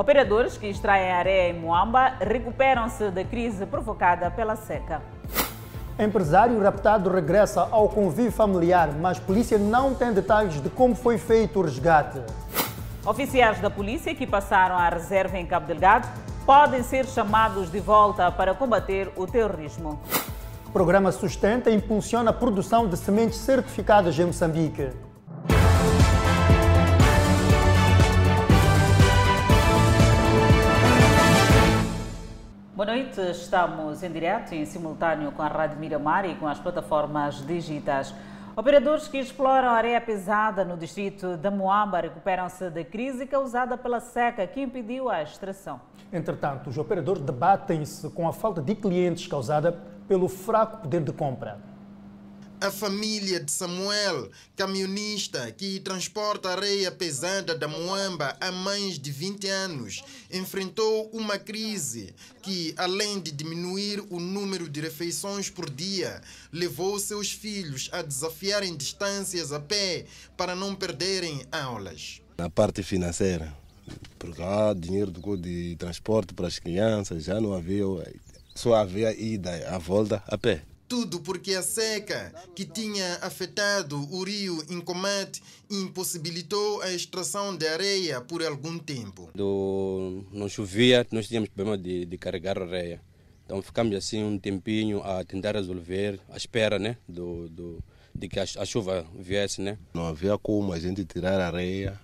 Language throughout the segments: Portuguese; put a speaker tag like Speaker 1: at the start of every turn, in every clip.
Speaker 1: Operadores que extraem areia em Moamba recuperam-se da crise provocada pela seca.
Speaker 2: Empresário raptado regressa ao convívio familiar, mas polícia não tem detalhes de como foi feito o resgate.
Speaker 1: Oficiais da polícia que passaram à reserva em Cabo Delgado podem ser chamados de volta para combater o terrorismo.
Speaker 2: O programa Sustenta impulsiona a produção de sementes certificadas em Moçambique.
Speaker 1: Boa noite, estamos em direto e em simultâneo com a Rádio Miramar e com as plataformas digitais. Operadores que exploram areia pesada no distrito da Moamba recuperam-se da crise causada pela seca que impediu a extração.
Speaker 2: Entretanto, os operadores debatem-se com a falta de clientes causada pelo fraco poder de compra.
Speaker 3: A família de Samuel, camionista que transporta areia pesada da Moamba há mais de 20 anos, enfrentou uma crise que, além de diminuir o número de refeições por dia, levou seus filhos a desafiarem distâncias a pé para não perderem aulas.
Speaker 4: Na parte financeira, porque há dinheiro de transporte para as crianças, já não havia, só havia ida à volta a pé.
Speaker 3: Tudo porque a seca que tinha afetado o rio Incomate impossibilitou a extração de areia por algum tempo.
Speaker 5: Do, não chovia, nós tínhamos problema de, de carregar areia. Então ficamos assim um tempinho a tentar resolver, à espera né, do, do, de que a, a chuva viesse. Né?
Speaker 4: Não havia como a gente tirar areia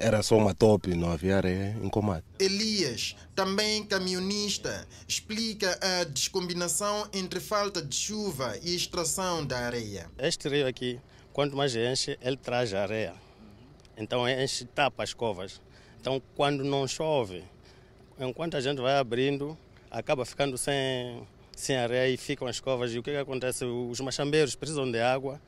Speaker 4: era só uma tope, não havia areia em combate.
Speaker 3: Elias, também camionista, explica a descombinação entre falta de chuva e extração da areia.
Speaker 6: Este rio aqui, quanto mais enche, ele traz areia. Então enche, tapa as covas. Então quando não chove, enquanto a gente vai abrindo, acaba ficando sem, sem areia e ficam as covas. E o que, que acontece? Os machambeiros precisam de água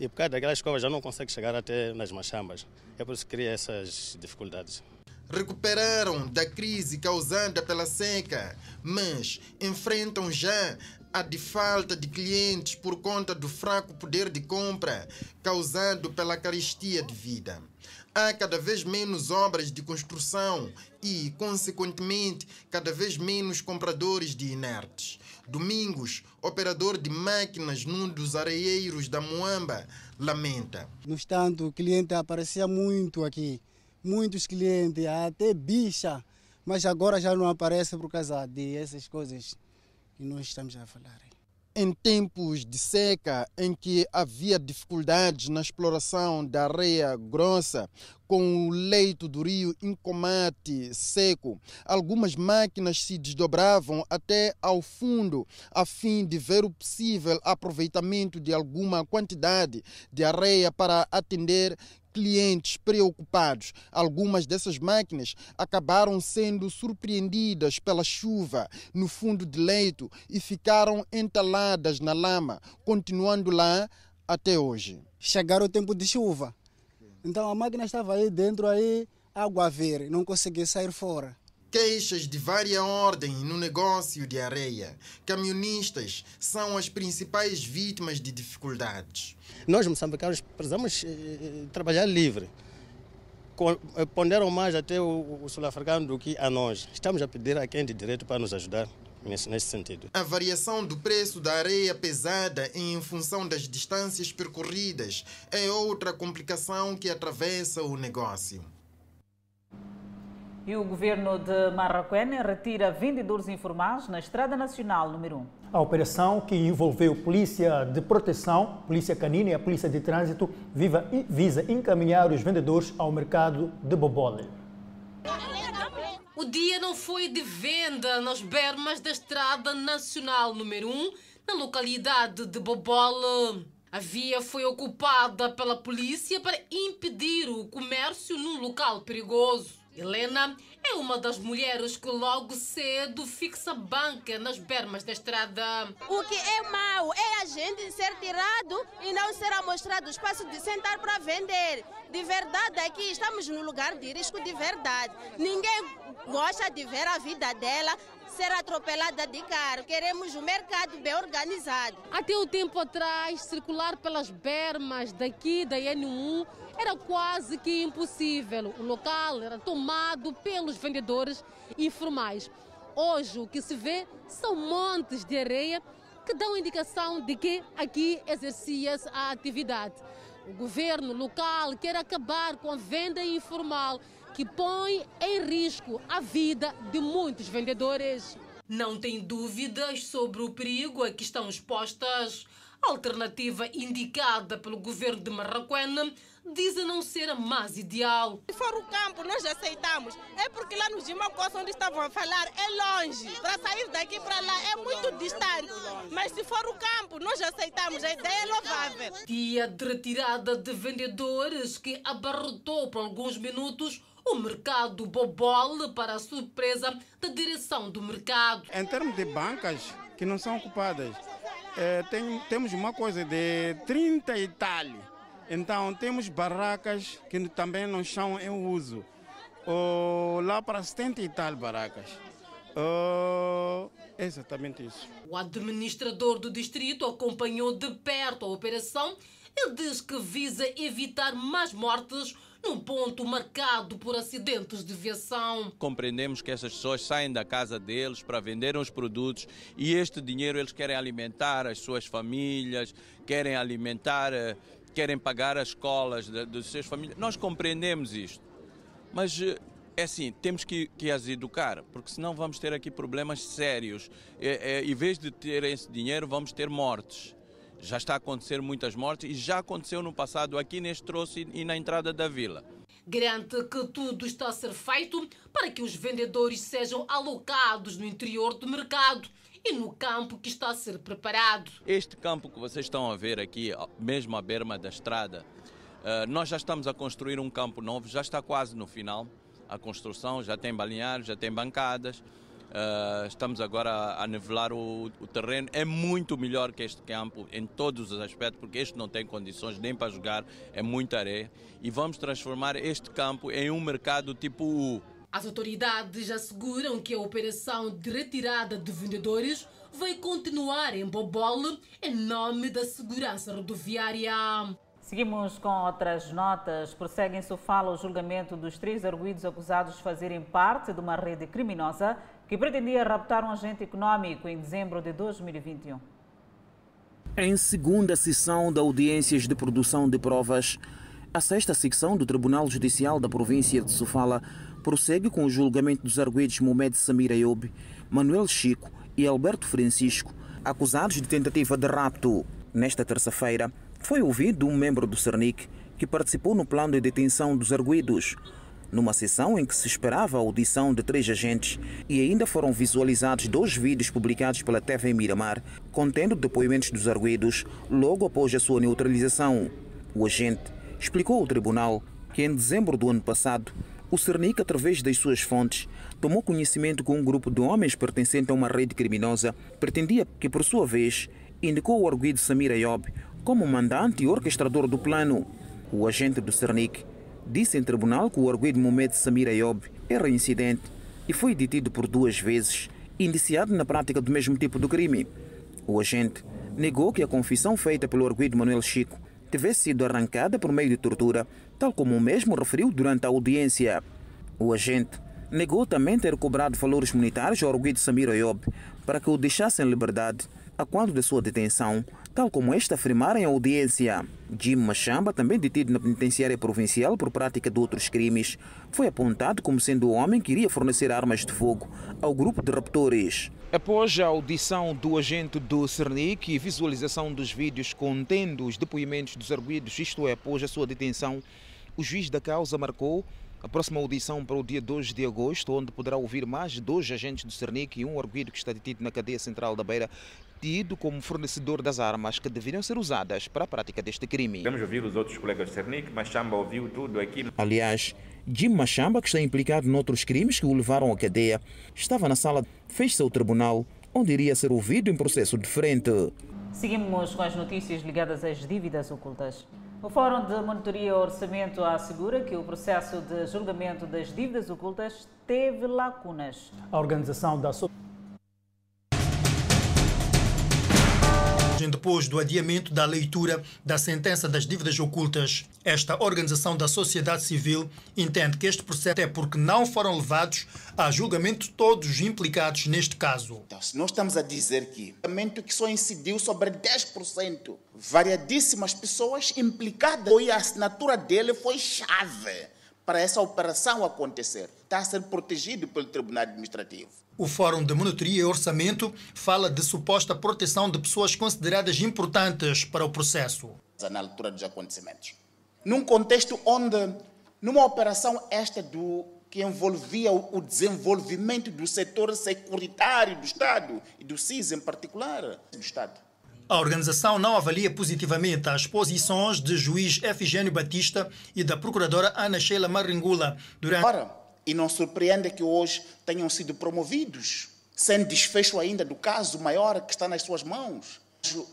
Speaker 6: e por causa daquela escova já não consegue chegar até nas machambas. É por isso que cria essas dificuldades.
Speaker 3: Recuperaram da crise causada pela seca, mas enfrentam já a de falta de clientes por conta do fraco poder de compra causado pela carestia de vida. Há cada vez menos obras de construção e, consequentemente, cada vez menos compradores de inertes. Domingos, operador de máquinas num dos areieiros da Moamba, lamenta.
Speaker 7: No entanto, o cliente aparecia muito aqui, muitos clientes, até bicha, mas agora já não aparece por causa de essas coisas que nós estamos a falar
Speaker 3: em tempos de seca em que havia dificuldades na exploração da areia grossa, com o leito do rio Incomate seco, algumas máquinas se desdobravam até ao fundo a fim de ver o possível aproveitamento de alguma quantidade de areia para atender clientes preocupados. Algumas dessas máquinas acabaram sendo surpreendidas pela chuva no fundo de leito e ficaram entaladas na lama, continuando lá até hoje.
Speaker 7: Chegaram o tempo de chuva. Então a máquina estava aí dentro aí, água a ver, não conseguia sair fora.
Speaker 3: Queixas de vária ordem no negócio de areia. Camionistas são as principais vítimas de dificuldades.
Speaker 6: Nós, moçambicanos, precisamos eh, trabalhar livre. Eh, ponderam mais até o, o sul-africano do que a nós. Estamos a pedir a quem de direito para nos ajudar nesse, nesse sentido.
Speaker 3: A variação do preço da areia pesada em função das distâncias percorridas é outra complicação que atravessa o negócio.
Speaker 1: E o governo de Marrakech retira vendedores informais na Estrada Nacional número 1.
Speaker 2: A operação, que envolveu Polícia de Proteção, Polícia Canina e a Polícia de Trânsito, visa encaminhar os vendedores ao mercado de Bobole.
Speaker 8: O dia não foi de venda nas bermas da Estrada Nacional número 1, na localidade de Bobole. A via foi ocupada pela polícia para impedir o comércio num local perigoso. Helena é uma das mulheres que logo cedo fixa banca nas bermas da estrada.
Speaker 9: O que é mau é a gente ser tirado e não ser mostrado espaço de sentar para vender. De verdade, aqui estamos no lugar de risco de verdade. Ninguém gosta de ver a vida dela ser atropelada de carro. Queremos um mercado bem organizado.
Speaker 8: Até o tempo atrás, circular pelas bermas daqui da N1 era quase que impossível. O local era tomado pelos vendedores informais. Hoje o que se vê são montes de areia que dão indicação de que aqui exercia-se a atividade. O governo local quer acabar com a venda informal que põe em risco a vida de muitos vendedores. Não tem dúvidas sobre o perigo a que estão expostas. A alternativa indicada pelo governo de Marraquena dizem não ser a mais ideal.
Speaker 9: Se for o campo, nós aceitamos. É porque lá no Gimacós, onde estavam a falar, é longe. Para sair daqui para lá é muito distante. Mas se for o campo, nós aceitamos. A ideia é louvável.
Speaker 8: Dia de retirada de vendedores que abarrotou por alguns minutos o mercado Bobol para a surpresa da direção do mercado.
Speaker 10: Em termos de bancas que não são ocupadas, é, tem, temos uma coisa de 30 e tal. Então temos barracas que também não estão em uso. Oh, lá para 70 e tal barracas. Exatamente isso.
Speaker 8: O administrador do distrito acompanhou de perto a operação. Ele diz que visa evitar mais mortes num ponto marcado por acidentes de viação.
Speaker 11: Compreendemos que essas pessoas saem da casa deles para vender os produtos e este dinheiro eles querem alimentar as suas famílias, querem alimentar, eh, querem pagar as escolas das suas famílias. Nós compreendemos isto, mas eh, é assim, temos que, que, as educar, porque senão vamos ter aqui problemas sérios. É, é, em vez de ter esse dinheiro, vamos ter mortes. Já está a acontecer muitas mortes e já aconteceu no passado aqui neste troço e na entrada da vila.
Speaker 8: Garante que tudo está a ser feito para que os vendedores sejam alocados no interior do mercado e no campo que está a ser preparado.
Speaker 11: Este campo que vocês estão a ver aqui, mesmo à berma da estrada, eh, nós já estamos a construir um campo novo, já está quase no final a construção, já tem balneários, já tem bancadas. Uh, estamos agora a nivelar o, o, terreno. É muito melhor que este campo em todos os aspectos, porque este não tem condições nem para jogar, é muita areia. E vamos transformar este campo em um mercado tipo U.
Speaker 8: As autoridades asseguram que a operação de retirada de vendedores vai continuar em Bobole em nome da segurança rodoviária.
Speaker 1: Seguimos com outras notas. Prossegue em Sofala o julgamento dos três arguídos acusados de fazerem parte de uma rede criminosa que pretendia raptar um agente econômico em dezembro de 2021.
Speaker 12: Em segunda sessão de audiências de produção de provas, a sexta secção do Tribunal Judicial da província de Sofala prossegue com o julgamento dos arguídos Mohamed Samir Ayoub, Manuel Chico e Alberto Francisco, acusados de tentativa de rapto. Nesta terça-feira, foi ouvido um membro do Cernic que participou no plano de detenção dos arguídos, numa sessão em que se esperava a audição de três agentes e ainda foram visualizados dois vídeos publicados pela TV Miramar, contendo depoimentos dos arguídos logo após a sua neutralização. O agente explicou ao tribunal que em dezembro do ano passado, o Cernic, através das suas fontes, tomou conhecimento que um grupo de homens pertencente a uma rede criminosa pretendia que, por sua vez, indicou o arguído Samir Ayob como mandante e orquestrador do plano. O agente do Cernic disse em tribunal que o arguido Mohamed Samir Ayob é reincidente e foi detido por duas vezes, indiciado na prática do mesmo tipo de crime. O agente negou que a confissão feita pelo arguido Manuel Chico tivesse sido arrancada por meio de tortura, tal como o mesmo referiu durante a audiência. O agente negou também ter cobrado valores monetários ao arguido Samir Ayob para que o deixasse em liberdade a quando de sua detenção, tal como esta afirmara em audiência. Jim Machamba, também detido na penitenciária provincial por prática de outros crimes, foi apontado como sendo o homem que iria fornecer armas de fogo ao grupo de raptores.
Speaker 13: Após a audição do agente do Cernic e visualização dos vídeos contendo os depoimentos dos arguídos, isto é, após a sua detenção, o juiz da causa marcou a próxima audição para o dia 2 de agosto, onde poderá ouvir mais dois agentes do Cernic e um arguído que está detido na cadeia central da Beira, tido como fornecedor das armas que deveriam ser usadas para a prática deste crime.
Speaker 14: Vamos ouvir os outros colegas do Cernic, Machamba ouviu tudo aquilo.
Speaker 12: Aliás, Jim Machamba, que está implicado noutros crimes que o levaram à cadeia, estava na sala, fez-se ao tribunal, onde iria ser ouvido em processo diferente.
Speaker 1: Seguimos com as notícias ligadas às dívidas ocultas. O Fórum de Monitoria Orçamento assegura que o processo de julgamento das dívidas ocultas teve lacunas.
Speaker 2: A organização da
Speaker 15: Depois do adiamento da leitura da sentença das dívidas ocultas, esta organização da sociedade civil entende que este processo é porque não foram levados a julgamento todos os implicados neste caso.
Speaker 16: Então, se nós estamos a dizer que o que só incidiu sobre 10%, variadíssimas pessoas implicadas, e a assinatura dele foi chave para essa operação acontecer. Está a ser protegido pelo Tribunal Administrativo.
Speaker 15: O Fórum de Monitoria e Orçamento fala de suposta proteção de pessoas consideradas importantes para o processo.
Speaker 16: Na altura dos acontecimentos. Num contexto onde, numa operação esta do que envolvia o desenvolvimento do setor securitário do Estado e do CIS em particular do Estado.
Speaker 15: A organização não avalia positivamente as posições de juiz Efigênio Batista e da procuradora Ana Sheila Maringula durante.
Speaker 16: Ora, e não surpreende que hoje tenham sido promovidos, sem desfecho ainda do caso maior que está nas suas mãos.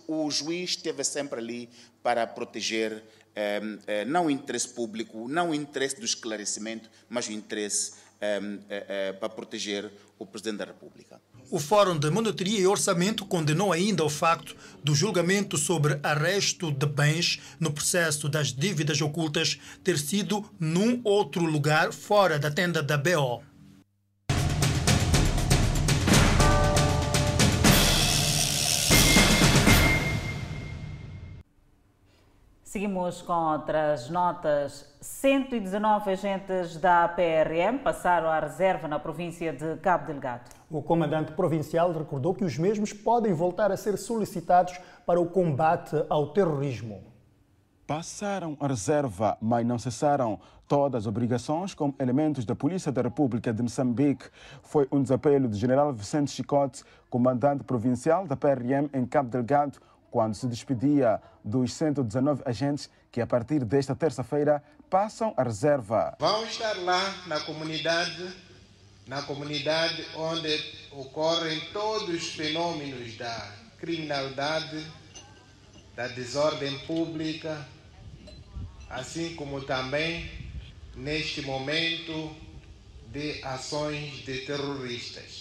Speaker 16: O juiz esteve sempre ali para proteger eh, eh, não o interesse público, não o interesse do esclarecimento, mas o interesse para proteger o Presidente da República.
Speaker 15: O Fórum de Monitoria e Orçamento condenou ainda o facto do julgamento sobre arresto de bens no processo das dívidas ocultas ter sido num outro lugar fora da tenda da BO.
Speaker 1: Seguimos com outras notas. 119 agentes da PRM passaram à reserva na província de Cabo Delgado.
Speaker 15: O comandante provincial recordou que os mesmos podem voltar a ser solicitados para o combate ao terrorismo.
Speaker 17: Passaram a reserva, mas não cessaram todas as obrigações como elementos da Polícia da República de Moçambique. Foi um desapelo do general Vicente Chicote, comandante provincial da PRM em Cabo Delgado, quando se despedia dos 119 agentes que, a partir desta terça-feira, passam a reserva.
Speaker 18: Vão estar lá na comunidade, na comunidade onde ocorrem todos os fenômenos da criminalidade, da desordem pública, assim como também neste momento de ações de terroristas.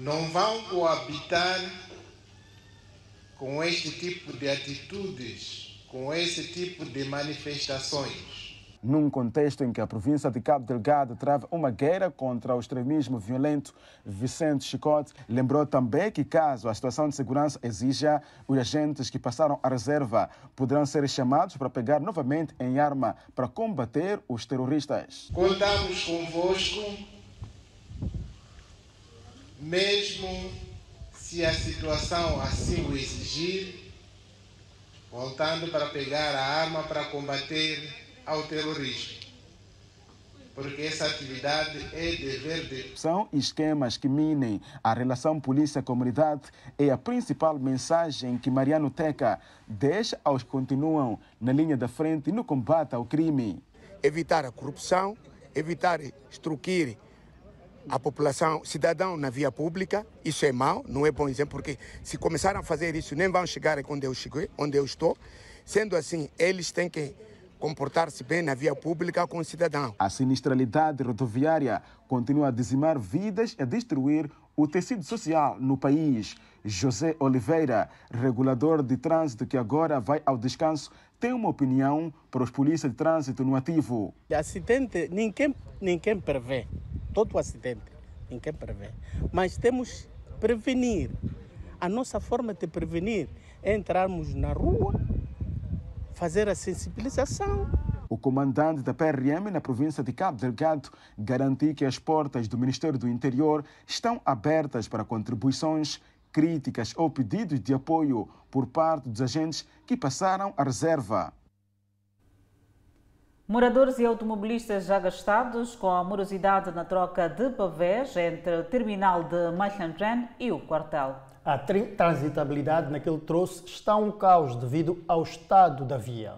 Speaker 18: Não vão coabitar com este tipo de atitudes, com esse tipo de manifestações.
Speaker 17: Num contexto em que a província de Cabo Delgado trava uma guerra contra o extremismo violento, Vicente Chicote lembrou também que, caso a situação de segurança exija, os agentes que passaram a reserva poderão ser chamados para pegar novamente em arma para combater os terroristas.
Speaker 18: Contamos convosco mesmo se a situação assim o exigir, voltando para pegar a arma para combater ao terrorismo. Porque essa atividade é dever de.
Speaker 17: São esquemas que minem a relação polícia-comunidade é a principal mensagem que Mariano Teca deixa aos que continuam na linha da frente no combate ao crime.
Speaker 19: Evitar a corrupção, evitar extruir a população, cidadão na via pública, isso é mau, não é bom exemplo, porque se começarem a fazer isso, nem vão chegar onde eu cheguei, onde eu estou. Sendo assim, eles têm que comportar-se bem na via pública com o cidadão.
Speaker 17: A sinistralidade rodoviária continua a dizimar vidas e a destruir o tecido social no país. José Oliveira, regulador de trânsito que agora vai ao descanso, tem uma opinião para os polícias de trânsito no ativo.
Speaker 20: Acidente ninguém, ninguém prevê todo o acidente, ninguém prevê. Mas temos prevenir. A nossa forma de prevenir é entrarmos na rua, fazer a sensibilização.
Speaker 17: O comandante da PRM na província de Cabo Delgado garantiu que as portas do Ministério do Interior estão abertas para contribuições, críticas ou pedidos de apoio por parte dos agentes que passaram a reserva.
Speaker 1: Moradores e automobilistas já gastados com a morosidade na troca de pavés entre o terminal de Machandren e o quartel.
Speaker 15: A transitabilidade naquele troço está um caos devido ao estado da via.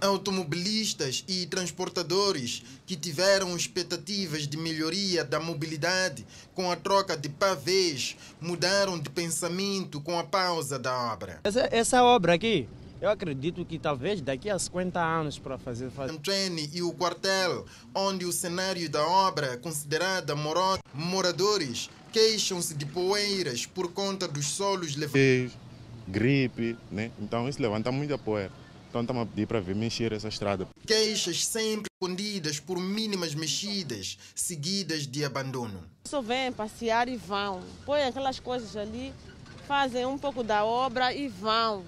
Speaker 3: Automobilistas e transportadores que tiveram expectativas de melhoria da mobilidade com a troca de pavês mudaram de pensamento com a pausa da obra.
Speaker 21: Essa, essa obra aqui eu acredito que talvez daqui a 50 anos para fazer.
Speaker 3: fazer... Trene e o quartel, onde o cenário da obra, considerada morota, moradores queixam-se de poeiras por conta dos solos levantados.
Speaker 10: Gripe, né? Então isso levanta muita poeira. Então estamos a pedir para ver mexer essa estrada.
Speaker 3: Queixas sempre respondidas por mínimas mexidas, seguidas de abandono.
Speaker 9: Só vêm passear e vão. Põem aquelas coisas ali, fazem um pouco da obra e vão.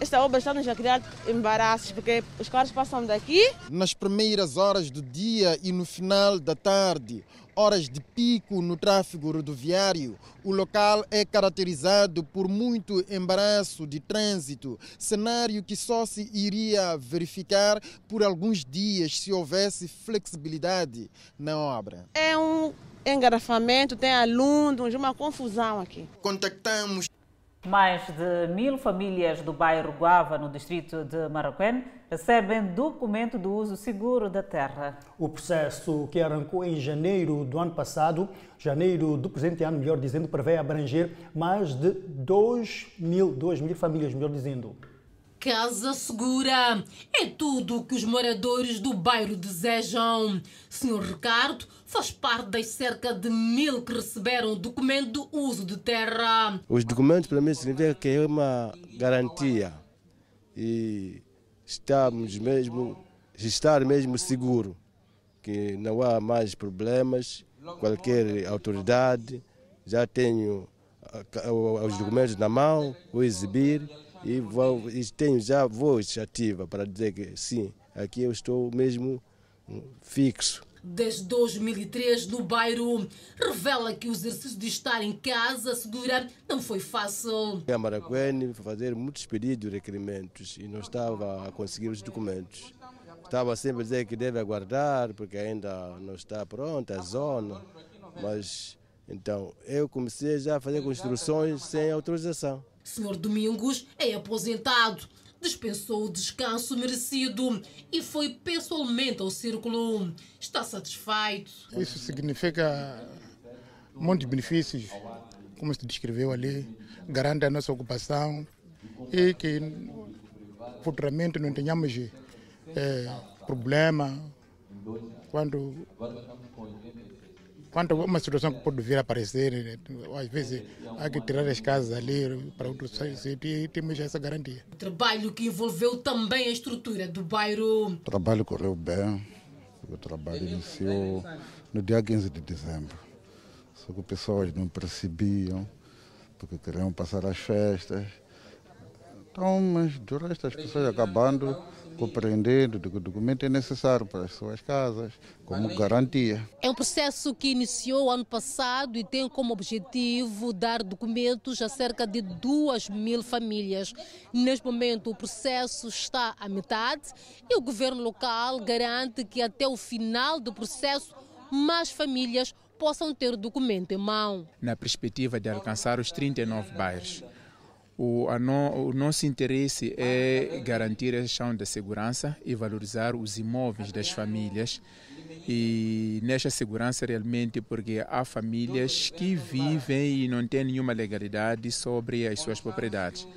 Speaker 9: Esta obra está-nos a criar embaraços, porque os carros passam daqui.
Speaker 3: Nas primeiras horas do dia e no final da tarde, horas de pico no tráfego rodoviário, o local é caracterizado por muito embaraço de trânsito, cenário que só se iria verificar por alguns dias se houvesse flexibilidade na obra.
Speaker 9: É um engarrafamento, tem alunos, uma confusão aqui.
Speaker 3: Contactamos
Speaker 1: mais de mil famílias do bairro Guava, no distrito de Maracuén, recebem documento do uso seguro da terra.
Speaker 15: O processo que arrancou em janeiro do ano passado, janeiro do presente ano, melhor dizendo, prevê abranger mais de 2 mil, 2 mil famílias, melhor dizendo.
Speaker 8: Casa Segura é tudo o que os moradores do bairro desejam. Senhor Ricardo faz parte das cerca de mil que receberam o documento do uso de terra.
Speaker 4: Os documentos para mim significa que é uma garantia e estamos mesmo, estar mesmo seguro que não há mais problemas, qualquer autoridade, já tenho os documentos na mão, vou exibir e, e tenho já voz ativa para dizer que sim, aqui eu estou mesmo fixo.
Speaker 8: Desde 2003, no bairro, revela que o exercício de estar em casa segura não foi fácil.
Speaker 4: A Maracuene fazer muitos pedidos de requerimentos e não estava a conseguir os documentos. Estava sempre a dizer que deve aguardar porque ainda não está pronta a zona, mas então eu comecei já a fazer construções sem autorização.
Speaker 8: Senhor Domingos é aposentado, dispensou o descanso merecido e foi pessoalmente ao círculo. Está satisfeito.
Speaker 10: Isso significa de benefícios, como se descreveu ali, garante a nossa ocupação e que futuramente não tenhamos é, problema quando quanto a uma situação que pode vir a aparecer, às vezes há que tirar as casas ali para outros sítios e temos essa garantia.
Speaker 8: Trabalho que envolveu também a estrutura do bairro.
Speaker 10: O trabalho correu bem, o trabalho iniciou no dia 15 de dezembro. Só que pessoas não percebiam, porque queriam passar as festas. Então, mas do resto as pessoas acabando compreendendo que o documento é necessário para as suas casas, como garantia.
Speaker 8: É um processo que iniciou ano passado e tem como objetivo dar documentos a cerca de 2 mil famílias. Neste momento, o processo está à metade e o governo local garante que até o final do processo, mais famílias possam ter o documento em mão.
Speaker 22: Na perspectiva de alcançar os 39 bairros. O, no, o, nosso interesse é garantir a questão da segurança e valorizar os imóveis das famílias. E nesta segurança, realmente, porque há famílias que vivem e não têm nenhuma legalidade sobre as suas propriedades.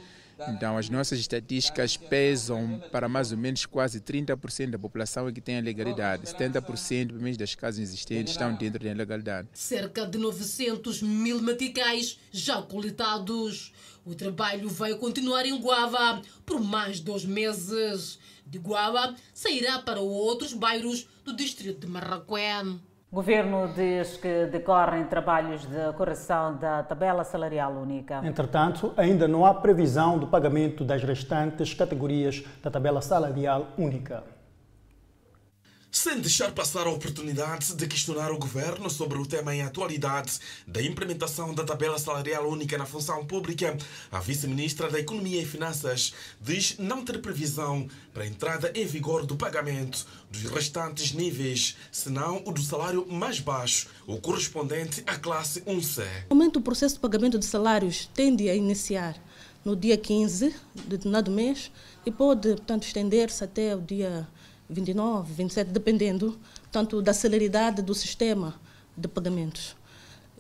Speaker 22: Então, as nossas estatísticas pesam para mais ou menos quase 30% da população que tem a legalidade. 70% pelo menos das casas existentes estão dentro da legalidade.
Speaker 8: Cerca de 900 mil meticais já coletados. O trabalho vai continuar em Guava por mais dois meses. De Guava sairá para outros bairros do distrito de Marraquém.
Speaker 1: Governo diz que decorrem trabalhos de correção da tabela salarial única.
Speaker 15: Entretanto, ainda não há previsão do pagamento das restantes categorias da tabela salarial única
Speaker 23: sem deixar passar a oportunidade de questionar o governo sobre o tema em atualidade da implementação da tabela salarial única na função pública, a vice-ministra da Economia e Finanças diz não ter previsão para a entrada em vigor do pagamento dos restantes níveis, senão o do salário mais baixo, o correspondente à classe 1C.
Speaker 24: No momento, o processo de pagamento de salários tende a iniciar no dia 15 de determinado mês e pode, portanto, estender-se até o dia 29, 27, dependendo tanto da celeridade do sistema de pagamentos.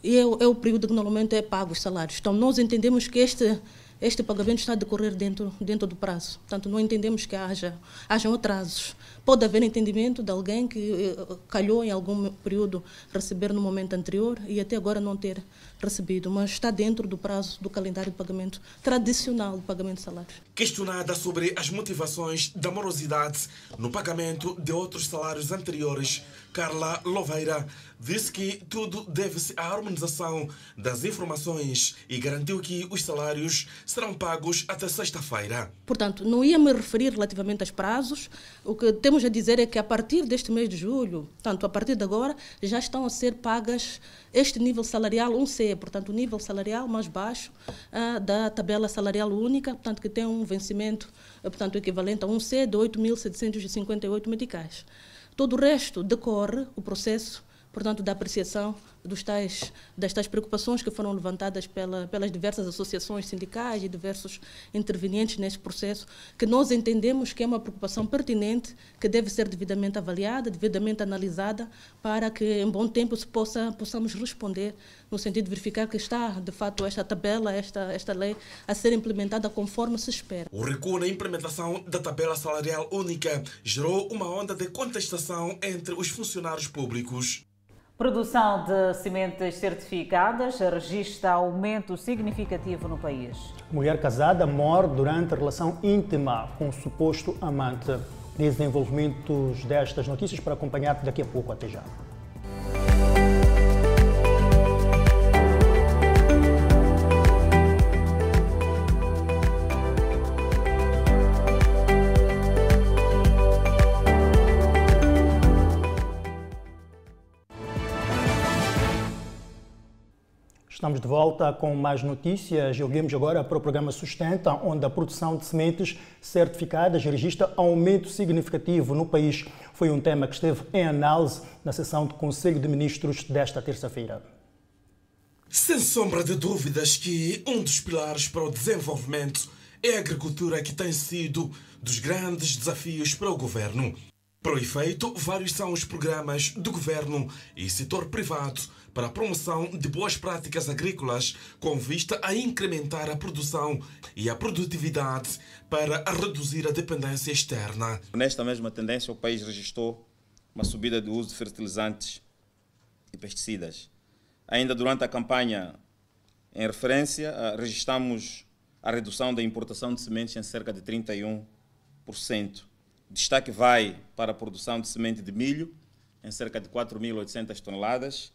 Speaker 24: E é, é, o período que normalmente é pago os salários. Então, nós entendemos que este, este pagamento está a decorrer dentro, dentro do prazo. Portanto, não entendemos que haja, hajam atrasos. Pode haver entendimento de alguém que eh, calhou em algum período receber no momento anterior e até agora não ter recebido, mas está dentro do prazo do calendário de pagamento tradicional de pagamento de salários.
Speaker 23: Questionada sobre as motivações da morosidade no pagamento de outros salários anteriores, Carla Loveira disse que tudo deve-se à harmonização das informações e garantiu que os salários serão pagos até sexta-feira.
Speaker 24: Portanto, não ia me referir relativamente aos prazos. O que temos a dizer é que a partir deste mês de julho, tanto a partir de agora, já estão a ser pagas este nível salarial 1C, portanto, o nível salarial mais baixo uh, da tabela salarial única, portanto, que tem um vencimento, uh, portanto, equivalente a 1C de 8.758 medicais. Todo o resto decorre o processo, portanto, da apreciação dos tais, das tais preocupações que foram levantadas pela, pelas diversas associações sindicais e diversos intervenientes nesse processo, que nós entendemos que é uma preocupação pertinente, que deve ser devidamente avaliada, devidamente analisada, para que em bom tempo se possa, possamos responder, no sentido de verificar que está, de fato, esta tabela, esta, esta lei, a ser implementada conforme se espera.
Speaker 23: O recuo na implementação da tabela salarial única gerou uma onda de contestação entre os funcionários públicos.
Speaker 1: Produção de sementes certificadas registra aumento significativo no país.
Speaker 15: Mulher casada morre durante relação íntima com o suposto amante. Desenvolvimentos destas notícias para acompanhar daqui a pouco. Até já. Estamos de volta com mais notícias. Olhamos agora para o programa Sustenta, onde a produção de sementes certificadas registra aumento significativo no país. Foi um tema que esteve em análise na sessão do Conselho de Ministros desta terça-feira.
Speaker 23: Sem sombra de dúvidas que um dos pilares para o desenvolvimento é a agricultura que tem sido dos grandes desafios para o governo. Para o efeito, vários são os programas do governo e setor privado para a promoção de boas práticas agrícolas com vista a incrementar a produção e a produtividade para reduzir a dependência externa.
Speaker 25: Nesta mesma tendência, o país registrou uma subida do uso de fertilizantes e pesticidas. Ainda durante a campanha em referência, ah, registramos a redução da importação de sementes em cerca de 31%. Destaque vai para a produção de semente de milho, em cerca de 4.800 toneladas,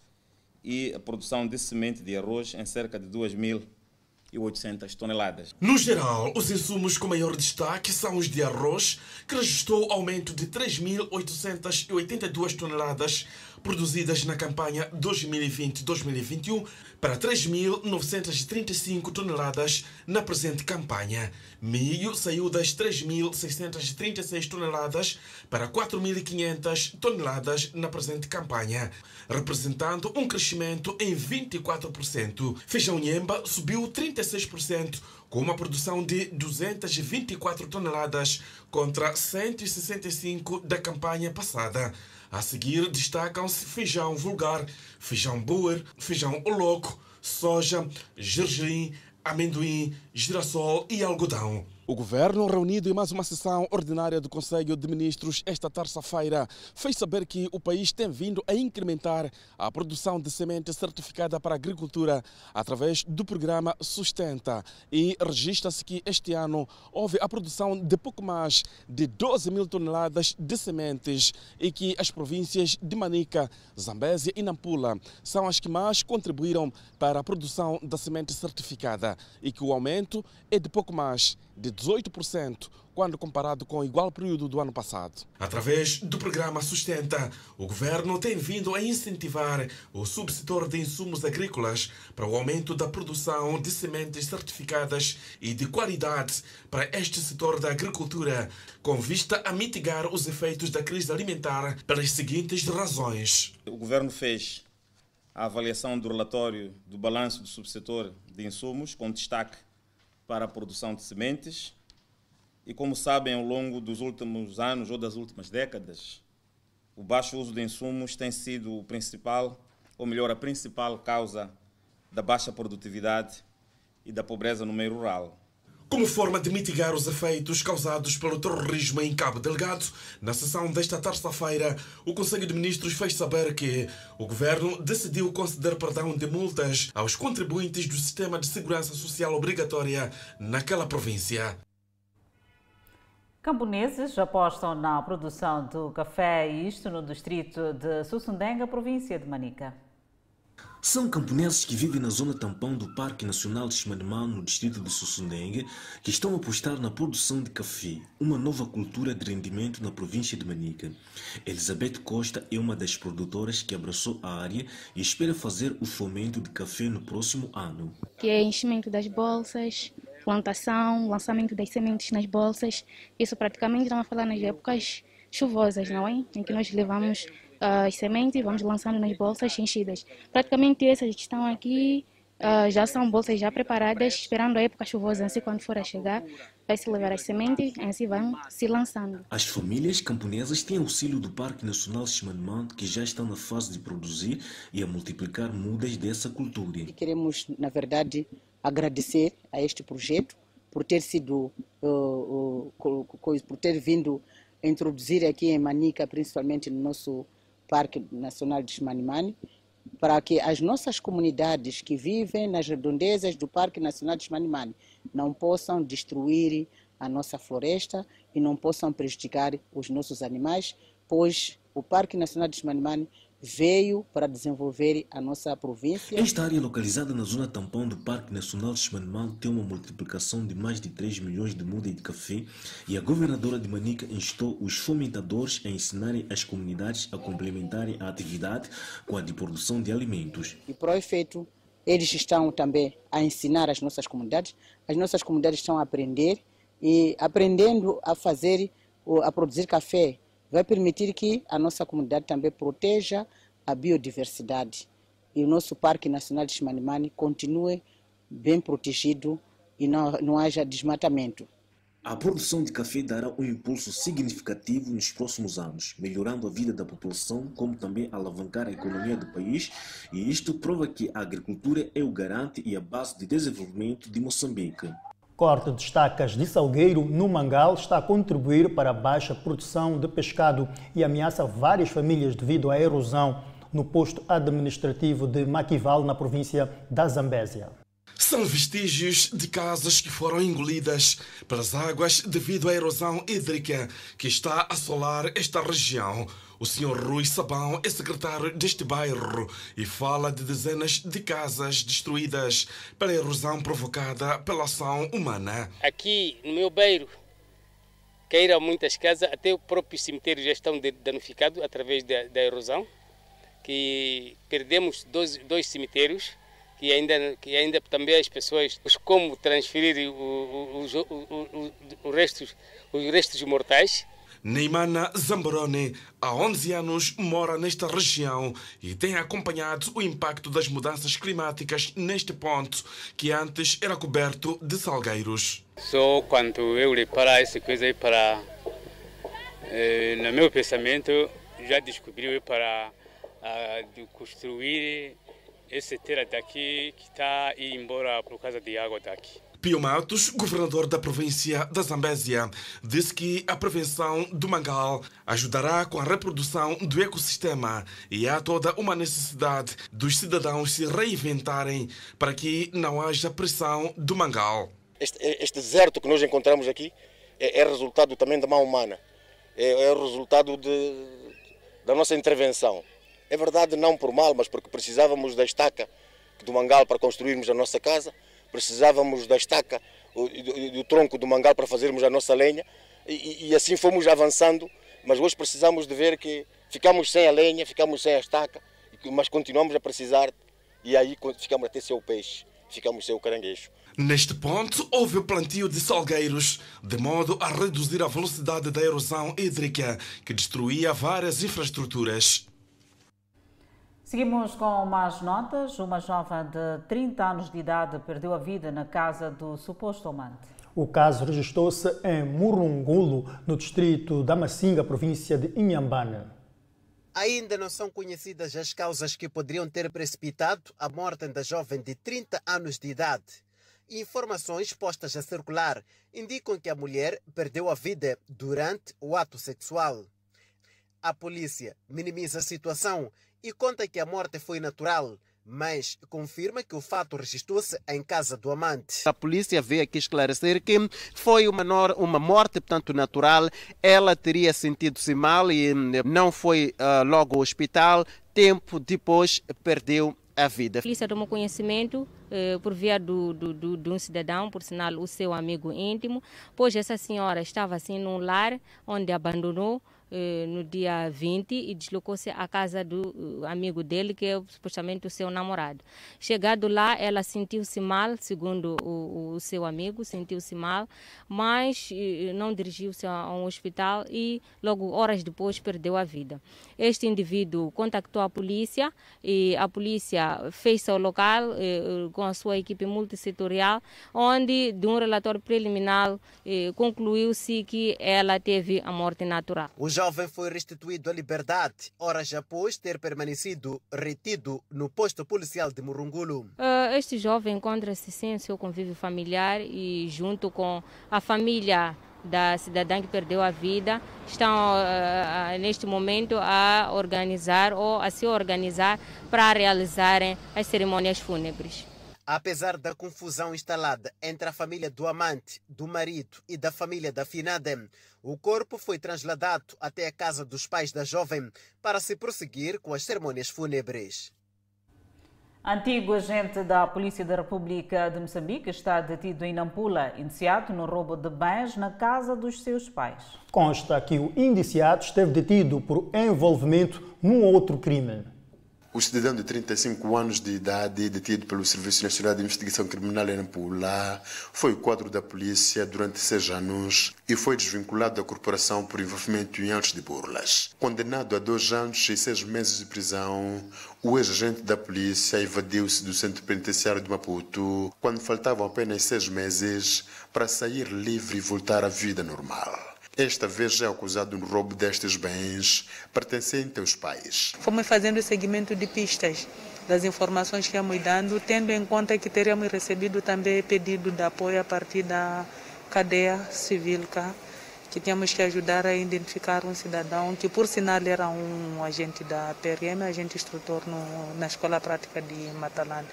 Speaker 25: e a produção de semente de arroz em cerca de 2.800 toneladas.
Speaker 23: No geral, os insumos com maior destaque são os de arroz, que registrou aumento de 3.882 toneladas produzidas na campanha 2020-2021 para 3.935 toneladas na presente campanha. Milho saiu das 3.636 toneladas para 4.500 toneladas na presente campanha, representando um crescimento em 24%. Feijão Nhemba subiu 36%, com uma produção de 224 toneladas contra 165 da campanha passada. A seguir destacam-se feijão vulgar, feijão boer, feijão oloco, soja, gergelim, amendoim, girassol e algodão.
Speaker 26: O governo, reunido em mais uma sessão ordinária do Conselho de Ministros esta terça-feira, fez saber que o país tem vindo a incrementar a produção de semente certificada para a agricultura através do programa Sustenta. E registra-se que este ano houve a produção de pouco mais de 12 mil toneladas de sementes e que as províncias de Manica, Zambésia e Nampula são as que mais contribuíram para a produção da semente certificada e que o aumento é de pouco mais de 18% quando comparado com o igual período do ano passado.
Speaker 23: Através do programa Sustenta, o governo tem vindo a incentivar o subsetor de insumos agrícolas para o aumento da produção de sementes certificadas e de qualidade para este setor da agricultura, com vista a mitigar os efeitos da crise alimentar pelas seguintes razões.
Speaker 25: O governo fez a avaliação do relatório do balanço do subsetor de insumos, com destaque para a produção de sementes. E como sabem, ao longo dos últimos anos ou das últimas décadas, o baixo uso de insumos tem sido o principal, ou melhor, a principal causa da baixa produtividade e da pobreza no meio rural.
Speaker 23: Como forma de mitigar os efeitos causados pelo terrorismo em Cabo Delgado. Na sessão desta terça-feira, o Conselho de Ministros fez saber que o governo decidiu conceder perdão de multas aos contribuintes do sistema de segurança social obrigatória naquela província.
Speaker 1: Camponeses apostam na produção do café, isto no distrito de Sussundenga, província de Manica.
Speaker 27: São camponeses que vivem na zona tampão do Parque Nacional de Xmanimão, no distrito de Sussundengue, que estão a apostar na produção de café, uma nova cultura de rendimento na província de Manica. Elizabeth Costa é uma das produtoras que abraçou a área e espera fazer o fomento de café no próximo ano.
Speaker 28: Que é enchimento das bolsas, plantação, lançamento das sementes nas bolsas. Isso praticamente estamos a falar nas épocas chuvosas, não é? Em que nós levamos as sementes e vamos lançando nas bolsas enchidas. Praticamente essas que estão aqui uh, já são bolsas já preparadas, esperando a época chuvosa, assim quando for a chegar, vai se levar as sementes e assim vão se lançando.
Speaker 27: As famílias camponesas têm auxílio do Parque Nacional Xmanimante, que já estão na fase de produzir e a multiplicar mudas dessa cultura.
Speaker 29: Queremos, na verdade, agradecer a este projeto por ter sido, uh, uh, por ter vindo introduzir aqui em Manica, principalmente no nosso Parque Nacional de Xmanimani, para que as nossas comunidades que vivem nas redondezas do Parque Nacional de Xmanimani não possam destruir a nossa floresta e não possam prejudicar os nossos animais, pois o Parque Nacional de Xmanimani veio para desenvolver a nossa província.
Speaker 27: Esta área localizada na zona tampão do Parque Nacional de Xmanimão tem uma multiplicação de mais de 3 milhões de mudas de café e a governadora de Manica instou os fomentadores a ensinarem as comunidades a complementarem a atividade com a de produção de alimentos.
Speaker 29: E para o efeito, eles estão também a ensinar as nossas comunidades, as nossas comunidades estão a aprender e aprendendo a fazer, a produzir café vai permitir que a nossa comunidade também proteja a biodiversidade e o nosso Parque Nacional de Chimanimani continue bem protegido e não, não haja desmatamento.
Speaker 27: A produção de café dará um impulso significativo nos próximos anos, melhorando a vida da população, como também alavancar a economia do país, e isto prova que a agricultura é o garante e a base de desenvolvimento de Moçambique.
Speaker 15: Corte de estacas de salgueiro no Mangal está a contribuir para a baixa produção de pescado e ameaça várias famílias devido à erosão no posto administrativo de Maquival, na província da Zambésia.
Speaker 23: São vestígios de casas que foram engolidas pelas águas devido à erosão hídrica que está a assolar esta região. O senhor Rui Sabão é secretário deste bairro e fala de dezenas de casas destruídas pela erosão provocada pela ação humana.
Speaker 30: Aqui no meu bairro caíram muitas casas, até o próprio cemitério já estão danificados através da, da erosão, que perdemos dois, dois cemitérios que ainda, que ainda também as pessoas, como transferir os, os, os, os, restos, os restos mortais.
Speaker 23: Neimana Zamborone, há 11 anos, mora nesta região e tem acompanhado o impacto das mudanças climáticas neste ponto, que antes era coberto de salgueiros.
Speaker 30: Só quando eu para essa coisa aí, para, eh, no meu pensamento, já descobriu para ah, de construir esse terra daqui que está ir embora por causa de água daqui.
Speaker 23: Pio Matos, governador da província da Zambésia, disse que a prevenção do mangal ajudará com a reprodução do ecossistema e há toda uma necessidade dos cidadãos se reinventarem para que não haja pressão do mangal.
Speaker 31: Este, este deserto que nós encontramos aqui é, é resultado também da mão humana, é, é resultado de, da nossa intervenção. É verdade, não por mal, mas porque precisávamos da estaca do mangal para construirmos a nossa casa, precisávamos da estaca, do, do tronco do mangal para fazermos a nossa lenha, e, e, assim fomos avançando, mas hoje precisamos de ver que ficamos sem a lenha, ficamos sem a estaca, mas continuamos a precisar, e aí ficamos até sem o peixe, ficamos sem o caranguejo.
Speaker 23: Neste ponto, houve o plantio de salgueiros, de modo a reduzir a velocidade da erosão hídrica, que destruía várias infraestruturas.
Speaker 1: Seguimos com mais notas. Uma jovem de 30 anos de idade perdeu a vida na casa do suposto amante.
Speaker 15: O caso registrou-se em Murungulo, no distrito da Macinga, província de Inhambane.
Speaker 32: Ainda não são conhecidas as causas que poderiam ter precipitado a morte da jovem de 30 anos de idade. Informações postas a circular indicam que a mulher perdeu a vida durante o ato sexual. A polícia minimiza a situação e conta que a morte foi natural, mas confirma que o fato registrou-se em casa do amante. A polícia veio aqui esclarecer que foi uma, uma morte, portanto, natural. Ela teria sentido-se mal e hum, não foi uh, logo ao hospital. Tempo depois perdeu a vida.
Speaker 33: A polícia tomou conhecimento eh, por via do, do, do, de um cidadão, por sinal o seu amigo íntimo, pois essa senhora estava assim num lar onde abandonou no dia 20 e deslocou-se à casa do uh, amigo dele, que é supostamente o seu namorado. Chegado lá, ela sentiu-se mal, segundo o, o seu amigo, sentiu-se mal, mas eh, não dirigiu-se a um hospital e logo horas depois perdeu a vida. Este indivíduo contactou a polícia e a polícia fez ao local eh, com a sua equipe multissetorial, onde de um relatório preliminar eh, concluiu-se que ela teve a morte natural
Speaker 32: jovem foi restituído à liberdade horas após ter permanecido retido no posto policial de Murungulo.
Speaker 33: Uh, este jovem encontra-se sem seu convívio familiar e junto com a família da cidadã que perdeu a vida estão uh, neste momento a organizar ou a se organizar para realizarem as cerimônias fúnebres.
Speaker 32: Apesar da confusão instalada entre a família do amante, do marido e da família da finada, o corpo foi trasladado até a casa dos pais da jovem para se prosseguir com as cerimônias fúnebres.
Speaker 1: Antigo agente da Polícia da República de Moçambique está detido em Nampula, indiciado no roubo de bens na casa dos seus pais.
Speaker 15: Consta que o indiciado esteve detido por envolvimento num outro crime.
Speaker 34: O cidadão de 35 anos de idade, detido pelo Serviço Nacional de Investigação Criminal em Nampula, foi o quadro da polícia durante seis anos e foi desvinculado da corporação por envolvimento em atos de burlas. Condenado a dois anos e seis meses de prisão, o ex-agente da polícia evadiu-se do centro penitenciário de Maputo quando faltavam apenas seis meses para sair livre e voltar à vida normal. Esta vez é acusado no roubo destes bens pertencentes aos pais.
Speaker 35: Fomos fazendo seguimento de pistas das informações que íamos dando, tendo em conta que teríamos recebido também pedido de apoio a partir da cadeia civil cá, que tínhamos que ajudar a identificar um cidadão que, por sinal, era um agente da PRM, agente instrutor no, na Escola Prática de Matalane.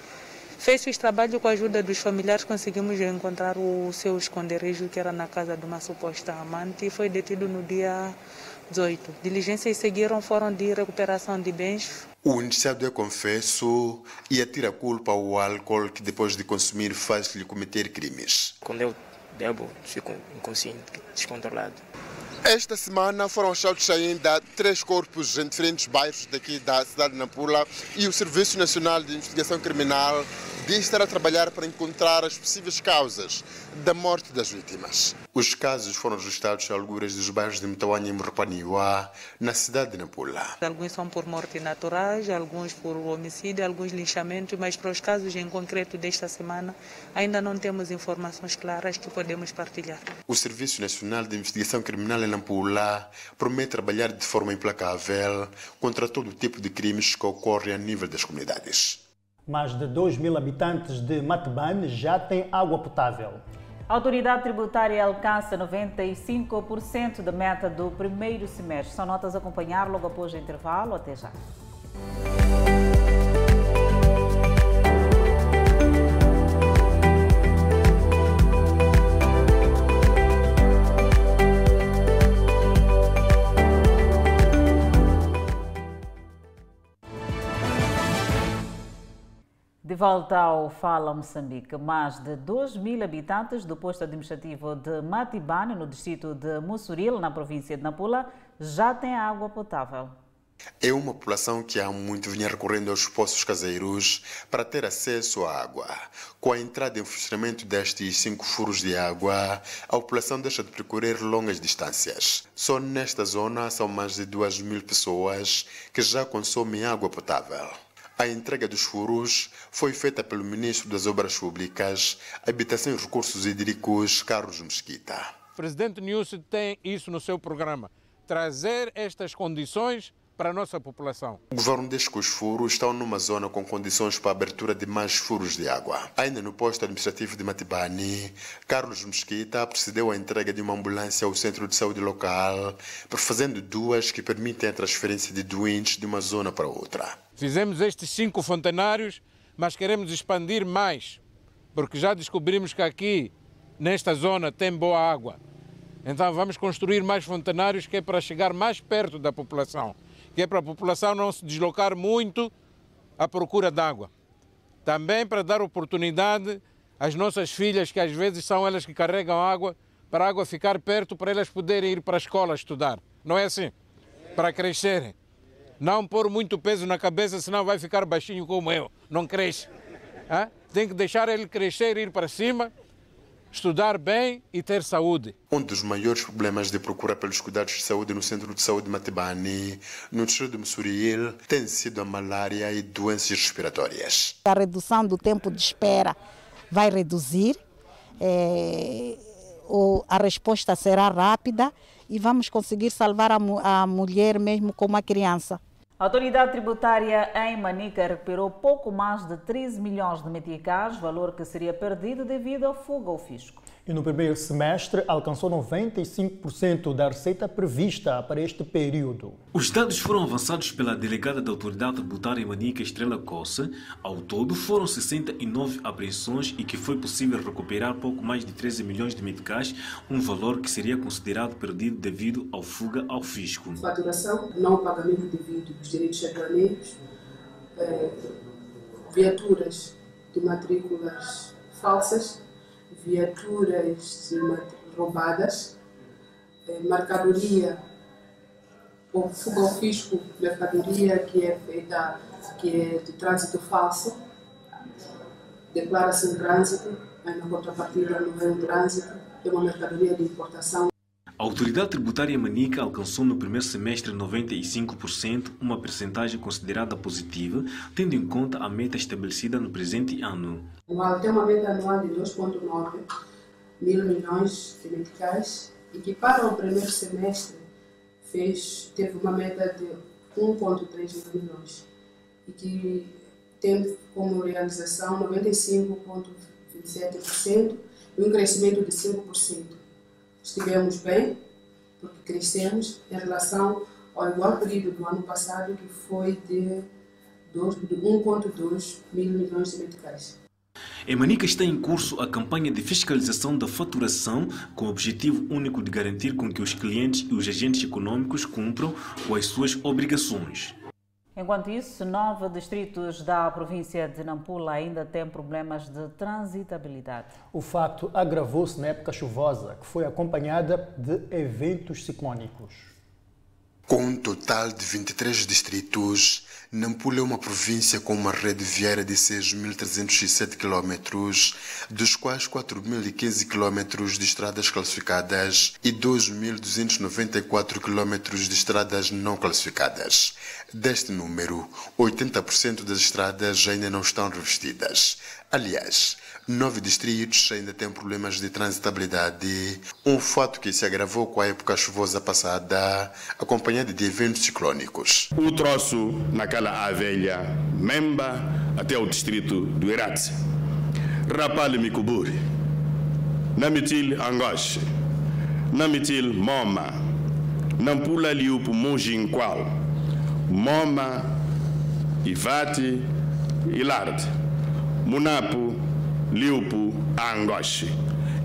Speaker 35: Fez esse trabalho com a ajuda dos familiares, conseguimos encontrar o seu esconderijo, que era na casa de uma suposta amante, e foi detido no dia 18. Diligências seguiram, foram de recuperação de bens.
Speaker 34: O indiciado é confesso e atira a culpa ao álcool que depois de consumir faz-lhe cometer crimes.
Speaker 36: Quando eu bebo, fico inconsciente, descontrolado.
Speaker 34: Esta semana foram achados ainda três corpos em diferentes bairros daqui da cidade de Nampula e o Serviço Nacional de Investigação Criminal diz estar a trabalhar para encontrar as possíveis causas da morte das vítimas. Os casos foram registrados em alguns dos bairros de Mtawanya e Murupaniwa, na cidade de Nampula.
Speaker 35: Alguns são por morte naturais, alguns por homicídio, alguns linchamentos, mas para os casos em concreto desta semana ainda não temos informações claras que podemos partilhar.
Speaker 34: O Serviço Nacional de Investigação Criminal em Nampula promete trabalhar de forma implacável contra todo tipo de crimes que ocorrem a nível das comunidades.
Speaker 15: Mais de 2 mil habitantes de Matebane já têm água potável.
Speaker 1: A autoridade tributária alcança 95% da meta do primeiro semestre. São notas a acompanhar logo após o intervalo. Até já. Volta ao Fala Moçambique, mais de 2 mil habitantes do posto administrativo de Matibane, no distrito de Mussuril, na província de Nampula, já têm água potável.
Speaker 34: É uma população que há muito vinha recorrendo aos poços caseiros para ter acesso à água. Com a entrada em funcionamento destes cinco furos de água, a população deixa de percorrer longas distâncias. Só nesta zona são mais de 2 mil pessoas que já consomem água potável. A entrega dos furos foi feita pelo Ministro das Obras Públicas, Habitação e Recursos Hídricos, Carlos Mesquita.
Speaker 37: O presidente Nilson tem isso no seu programa, trazer estas condições
Speaker 38: para a nossa população.
Speaker 34: O governo diz que os furos estão numa zona com condições para a abertura de mais furos de água. Ainda no posto administrativo de Matibani, Carlos Mesquita procedeu à entrega de uma ambulância ao centro de saúde local, fazendo duas que permitem a transferência de doentes de uma zona para outra.
Speaker 38: Fizemos estes cinco fontenários, mas queremos expandir mais, porque já descobrimos que aqui, nesta zona, tem boa água. Então vamos construir mais fontenários que é para chegar mais perto da população que é para a população não se deslocar muito à procura d'água. Também para dar oportunidade às nossas filhas, que às vezes são elas que carregam água, para a água ficar perto, para elas poderem ir para a escola estudar. Não é assim? Para crescerem. Não pôr muito peso na cabeça, senão vai ficar baixinho como eu. Não cresce. Tem que deixar ele crescer, ir para cima estudar bem e ter saúde.
Speaker 34: Um dos maiores problemas de procura pelos cuidados de saúde no Centro de Saúde Matibani, no distrito de Msuriel, tem sido a malária e doenças respiratórias.
Speaker 39: A redução do tempo de espera vai reduzir, é, a resposta será rápida e vamos conseguir salvar a, a mulher mesmo como a criança.
Speaker 1: A autoridade tributária em Manica recuperou pouco mais de 13 milhões de meticais, valor que seria perdido devido à fuga ao fisco
Speaker 15: e no primeiro semestre alcançou 95% da receita prevista para este período.
Speaker 27: Os dados foram avançados pela delegada da Autoridade Tributária Manica Estrela Coça. Ao todo, foram 69 apreensões e que foi possível recuperar pouco mais de 13 milhões de meticais, um valor que seria considerado perdido devido ao fuga ao fisco.
Speaker 40: Faturação, não pagamento devido dos direitos aduaneiros, eh, viaturas de matrículas falsas viaturas roubadas, eh, mercadoria, ou fuga ao fisco, mercadoria que é feita, que é de trânsito falso, declara-se um trânsito, mas na contrapartida não é um trânsito, é uma mercadoria de importação.
Speaker 27: A autoridade tributária manica alcançou no primeiro semestre 95%, uma percentagem considerada positiva, tendo em conta a meta estabelecida no presente ano.
Speaker 40: Tem uma meta anual de 2,9 mil milhões de meticais e que para o primeiro semestre fez, teve uma meta de 1,3 milhões e que tem como realização 95,27% e um crescimento de 5% estivemos bem, porque crescemos em relação ao igual período do ano passado, que foi de 1,2 mil milhões de meticais.
Speaker 27: Em Manica está em curso a campanha de fiscalização da faturação com o objetivo único de garantir com que os clientes e os agentes econômicos cumpram com as suas obrigações.
Speaker 1: Enquanto isso, nove distritos da província de Nampula ainda têm problemas de transitabilidade.
Speaker 15: O facto agravou-se na época chuvosa, que foi acompanhada de eventos ciclónicos.
Speaker 34: Com um total de 23 distritos, Nampula é uma província com uma rede viária de 6.307 km, dos quais 4.015 km de estradas classificadas e 2.294 km de estradas não classificadas. Deste número, 80% das estradas ainda não estão revestidas. Aliás, nove distritos ainda têm problemas de transitabilidade, um fato que se agravou com a época chuvosa passada, acompanhado de eventos ciclônicos.
Speaker 37: O troço naquela avelha Memba até o distrito do Irate, Rapale Mikuburi, Namitil Angoche, Namitil Moma, Nampula Liupo Mujinqual, Moma, Ivate e Munapo, Liupo, Angoche.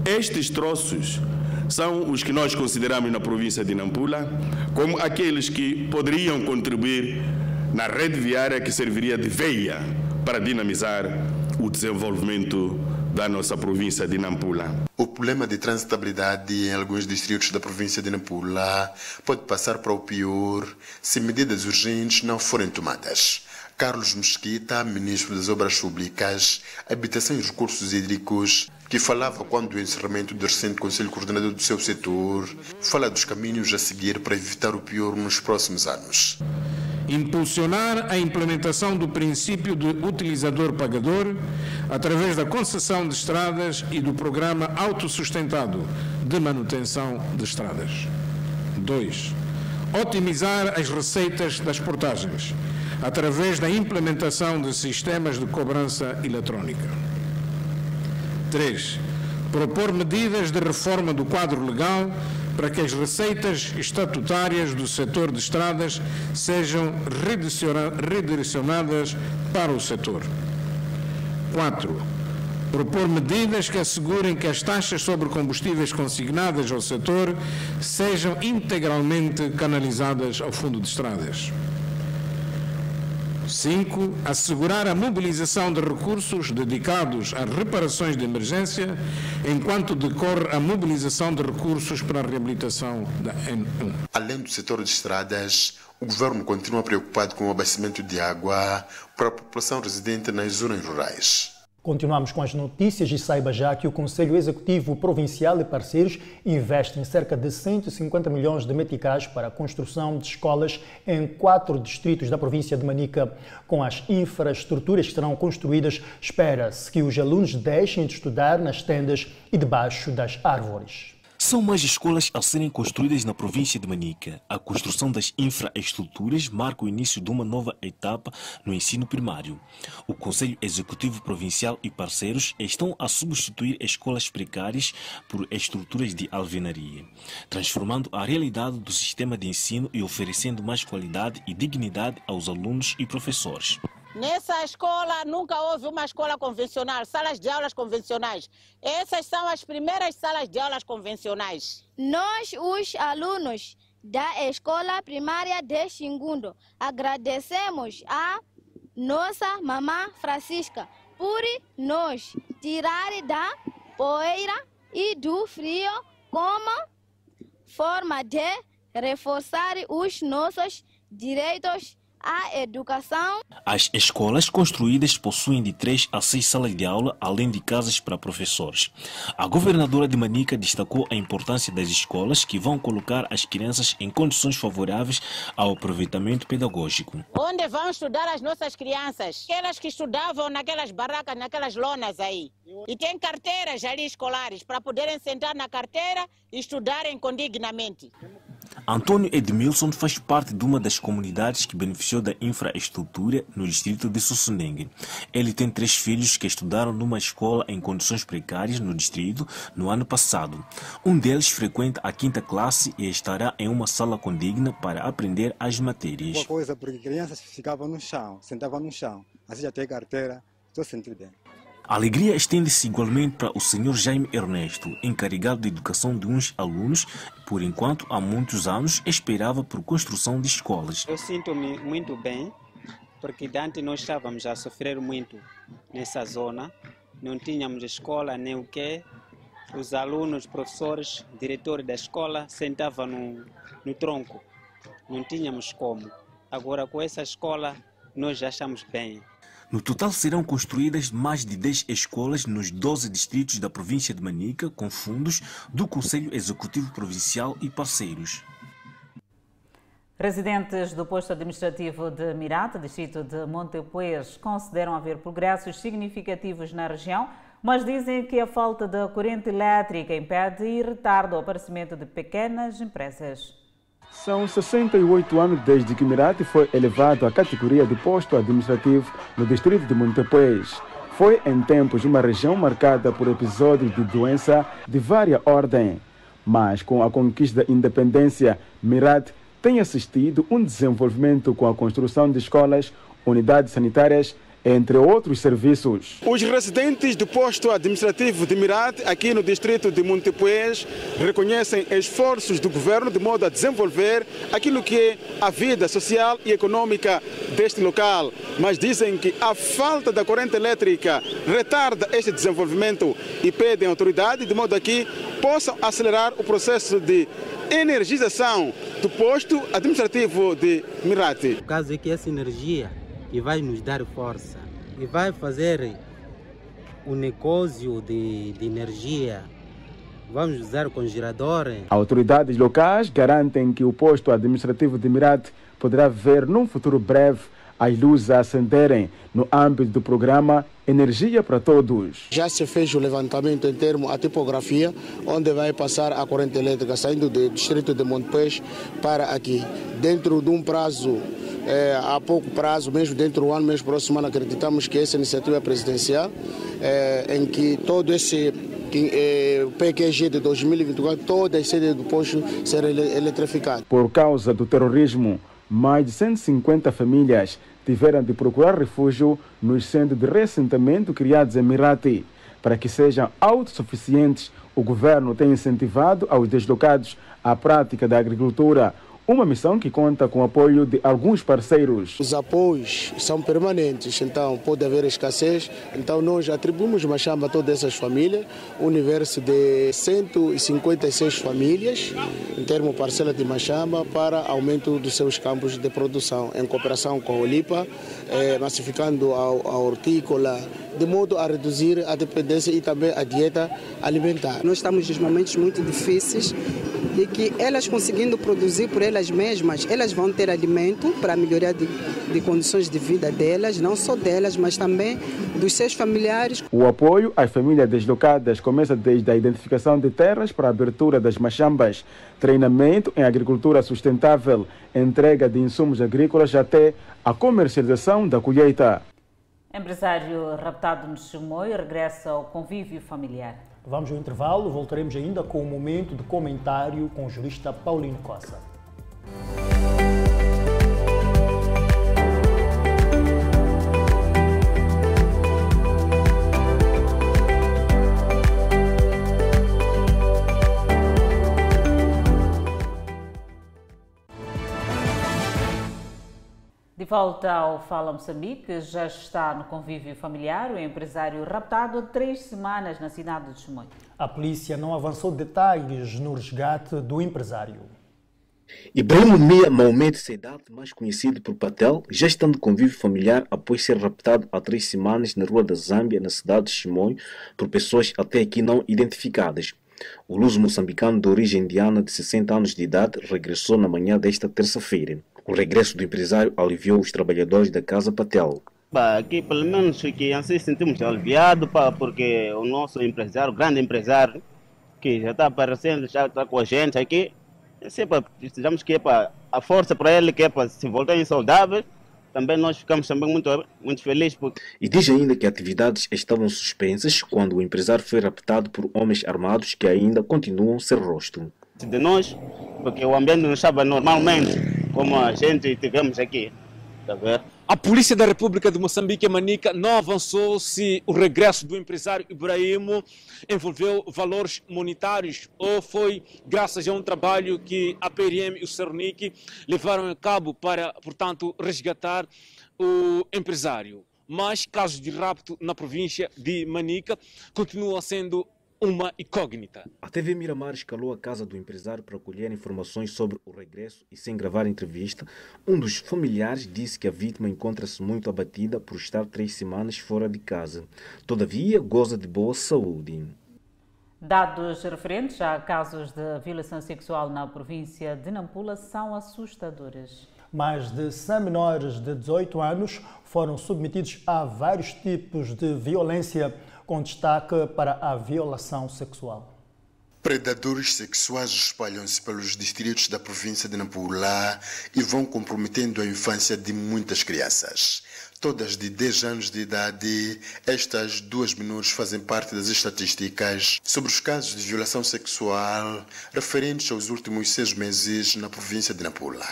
Speaker 37: Estes troços são os que nós consideramos na província de Nampula como aqueles que poderiam contribuir na rede viária que serviria de veia para dinamizar o desenvolvimento da nossa província de Nampula.
Speaker 34: O problema de transitabilidade em alguns distritos da província de Nampula pode passar para o pior se medidas urgentes não forem tomadas. Carlos Mesquita, ministro das Obras Públicas, Habitação e Recursos Hídricos, que falava quando o encerramento do recente Conselho Coordenador do seu setor, fala dos caminhos a seguir para evitar o pior nos próximos anos
Speaker 38: impulsionar a implementação do princípio de utilizador-pagador através da concessão de estradas e do programa autossustentado de manutenção de estradas. 2. otimizar as receitas das portagens através da implementação de sistemas de cobrança eletrónica. 3. Propor medidas de reforma do quadro legal para que as receitas estatutárias do setor de estradas sejam redirecionadas para o setor. 4 propor medidas que assegurem que as taxas sobre combustíveis consignadas ao setor sejam integralmente canalizadas ao Fundo de Estradas. 5. Assegurar a mobilização de recursos dedicados a reparações de emergência, enquanto decorre a mobilização de recursos para a reabilitação da N1.
Speaker 34: Além do setor de estradas, o governo continua preocupado com o abastecimento de água para a população residente nas zonas rurais.
Speaker 15: Continuamos com as notícias e saiba já que o Conselho Executivo Provincial e parceiros investem cerca de 150 milhões de meticais para a construção de escolas em quatro distritos da província de Manica. Com as infraestruturas que serão construídas, espera-se que os alunos deixem de estudar nas tendas e debaixo das árvores.
Speaker 27: São mais escolas a serem construídas na província de Manica. A construção das infraestruturas marca o início de uma nova etapa no ensino primário. O Conselho Executivo Provincial e parceiros estão a substituir escolas precárias por estruturas de alvenaria, transformando a realidade do sistema de ensino e oferecendo mais qualidade e dignidade aos alunos e professores.
Speaker 40: Nessa escola nunca houve uma escola convencional, salas de aulas convencionais. Essas são as primeiras salas de aulas convencionais.
Speaker 41: Nós, os alunos da escola primária de Xingundo, agradecemos a nossa mamã Francisca por nos tirar da poeira e do frio como forma de reforçar os nossos direitos à educação.
Speaker 27: As escolas construídas possuem de 3 a 6 salas de aula, além de casas para professores. A governadora de Manica destacou a importância das escolas que vão colocar as crianças em condições favoráveis ao aproveitamento pedagógico.
Speaker 40: Onde vão estudar as nossas crianças? Aquelas que estudavam naquelas barracas, naquelas lonas aí. E tem carteiras ali escolares para poderem sentar na carteira e estudarem condignamente.
Speaker 27: Antônio Edmilson faz parte de uma das comunidades que beneficiou da infraestrutura no distrito de Sussunengue. Ele tem três filhos que estudaram numa escola em condições precárias no distrito no ano passado. Um deles frequenta a quinta classe e estará em uma sala condigna para aprender as matérias.
Speaker 42: Uma coisa, porque crianças ficavam no chão, sentavam no chão, assim já tem carteira, estou sentindo bem.
Speaker 27: A alegria estende-se igualmente para o Sr. Jaime Ernesto, encarregado de educação de uns alunos, por enquanto há muitos anos esperava por construção de escolas.
Speaker 43: Eu sinto-me muito bem, porque antes nós estávamos a sofrer muito nessa zona, não tínhamos escola nem o que, os alunos, professores, diretores da escola sentavam no, no tronco, não tínhamos como. Agora com essa escola nós já estamos bem.
Speaker 27: No total serão construídas mais de 10 escolas nos 12 distritos da província de Manica, com fundos do Conselho Executivo Provincial e parceiros.
Speaker 1: Residentes do posto administrativo de Mirata, distrito de Montepuez, consideram haver progressos significativos na região, mas dizem que a falta de corrente elétrica impede e retarda o aparecimento de pequenas empresas.
Speaker 17: São 68 anos desde que Mirate foi elevado à categoria de posto administrativo no distrito de Montepuez. Foi em tempos uma região marcada por episódios de doença de vária ordem. Mas com a conquista da independência, Mirate tem assistido um desenvolvimento com a construção de escolas, unidades sanitárias entre outros serviços.
Speaker 26: Os residentes do posto administrativo de Mirate, aqui no distrito de Montepuez, reconhecem esforços do governo de modo a desenvolver aquilo que é a vida social e econômica deste local, mas dizem que a falta da corrente elétrica retarda este desenvolvimento e pedem à autoridade de modo a que possam acelerar o processo de energização do posto administrativo de Mirate.
Speaker 44: O caso é que essa energia e vai nos dar força e vai fazer o negócio de, de energia. Vamos usar com gerador.
Speaker 17: Autoridades locais garantem que o posto administrativo de Mirate poderá ver num futuro breve as luzes a acenderem no âmbito do programa Energia para Todos.
Speaker 45: Já se fez o levantamento em termos a tipografia, onde vai passar a corrente elétrica saindo do distrito de Montepés para aqui. Dentro de um prazo, é, a pouco prazo, mesmo dentro do ano, mês próximo ano, acreditamos que essa iniciativa presidencial, é, em que todo esse é, PQG de 2024, todas as sedes do posto serão eletrificadas.
Speaker 17: Por causa do terrorismo, mais de 150 famílias tiveram de procurar refúgio nos centros de reassentamento criados em Mirati. Para que sejam autossuficientes, o governo tem incentivado aos deslocados a prática da agricultura, uma missão que conta com o apoio de alguns parceiros.
Speaker 45: Os apoios são permanentes, então pode haver escassez. Então nós atribuímos Machamba a todas essas famílias, um universo de 156 famílias, em termos parcela de Machamba, para aumento dos seus campos de produção, em cooperação com a Olipa, eh, massificando a, a hortícola, de modo a reduzir a dependência e também a dieta alimentar.
Speaker 44: Nós estamos em momentos muito difíceis e que elas conseguindo produzir por elas mesmas, elas vão ter alimento para a melhoria de, de condições de vida delas, não só delas, mas também dos seus familiares.
Speaker 17: O apoio às famílias deslocadas começa desde a identificação de terras para a abertura das machambas, treinamento em agricultura sustentável, entrega de insumos agrícolas até a comercialização da colheita.
Speaker 1: Empresário raptado no Chimoio regressa ao convívio familiar.
Speaker 15: Vamos ao intervalo, voltaremos ainda com o momento de comentário com o jurista Paulino Costa.
Speaker 1: Volta ao Fala Moçambique, já está no convívio familiar o empresário raptado há três semanas na cidade de Chimoio.
Speaker 15: A polícia não avançou detalhes no resgate do empresário.
Speaker 27: Ibrahim Mia Maomete Seidat, mais conhecido por Patel, já está no convívio familiar após ser raptado há três semanas na rua da Zâmbia, na cidade de Chimoio, por pessoas até aqui não identificadas. O luso moçambicano de origem indiana de 60 anos de idade regressou na manhã desta terça-feira. O regresso do empresário aliviou os trabalhadores da Casa Patel.
Speaker 26: Aqui, pelo menos, que assim sentimos aliviados, porque o nosso empresário, grande empresário, que já está aparecendo, já está com a gente aqui, sempre precisamos que é para a força para ele, que é para se voltarem saudáveis, também nós ficamos também muito, muito felizes. Porque...
Speaker 27: E diz ainda que atividades estavam suspensas quando o empresário foi raptado por homens armados que ainda continuam sem rosto.
Speaker 26: De nós, porque o ambiente não estava normalmente como a gente tivemos aqui. Tá?
Speaker 46: A Polícia da República de Moçambique, Manica, não avançou se o regresso do empresário Ibrahim envolveu valores monetários ou foi graças a um trabalho que a PRM e o Cernic levaram a cabo para, portanto, resgatar o empresário. Mas casos de rapto na província de Manica continuam sendo uma incógnita.
Speaker 27: A TV Miramar escalou a casa do empresário para colher informações sobre o regresso e sem gravar entrevista, um dos familiares disse que a vítima encontra-se muito abatida por estar três semanas fora de casa. Todavia, goza de boa saúde.
Speaker 1: Dados referentes a casos de violação sexual na província de Nampula são assustadores.
Speaker 15: Mais de 100 menores de 18 anos foram submetidos a vários tipos de violência com destaque para a violação sexual.
Speaker 34: Predadores sexuais espalham-se pelos distritos da província de Nampula e vão comprometendo a infância de muitas crianças. Todas de 10 anos de idade, estas duas menores fazem parte das estatísticas sobre os casos de violação sexual referentes aos últimos seis meses na província de Nampula.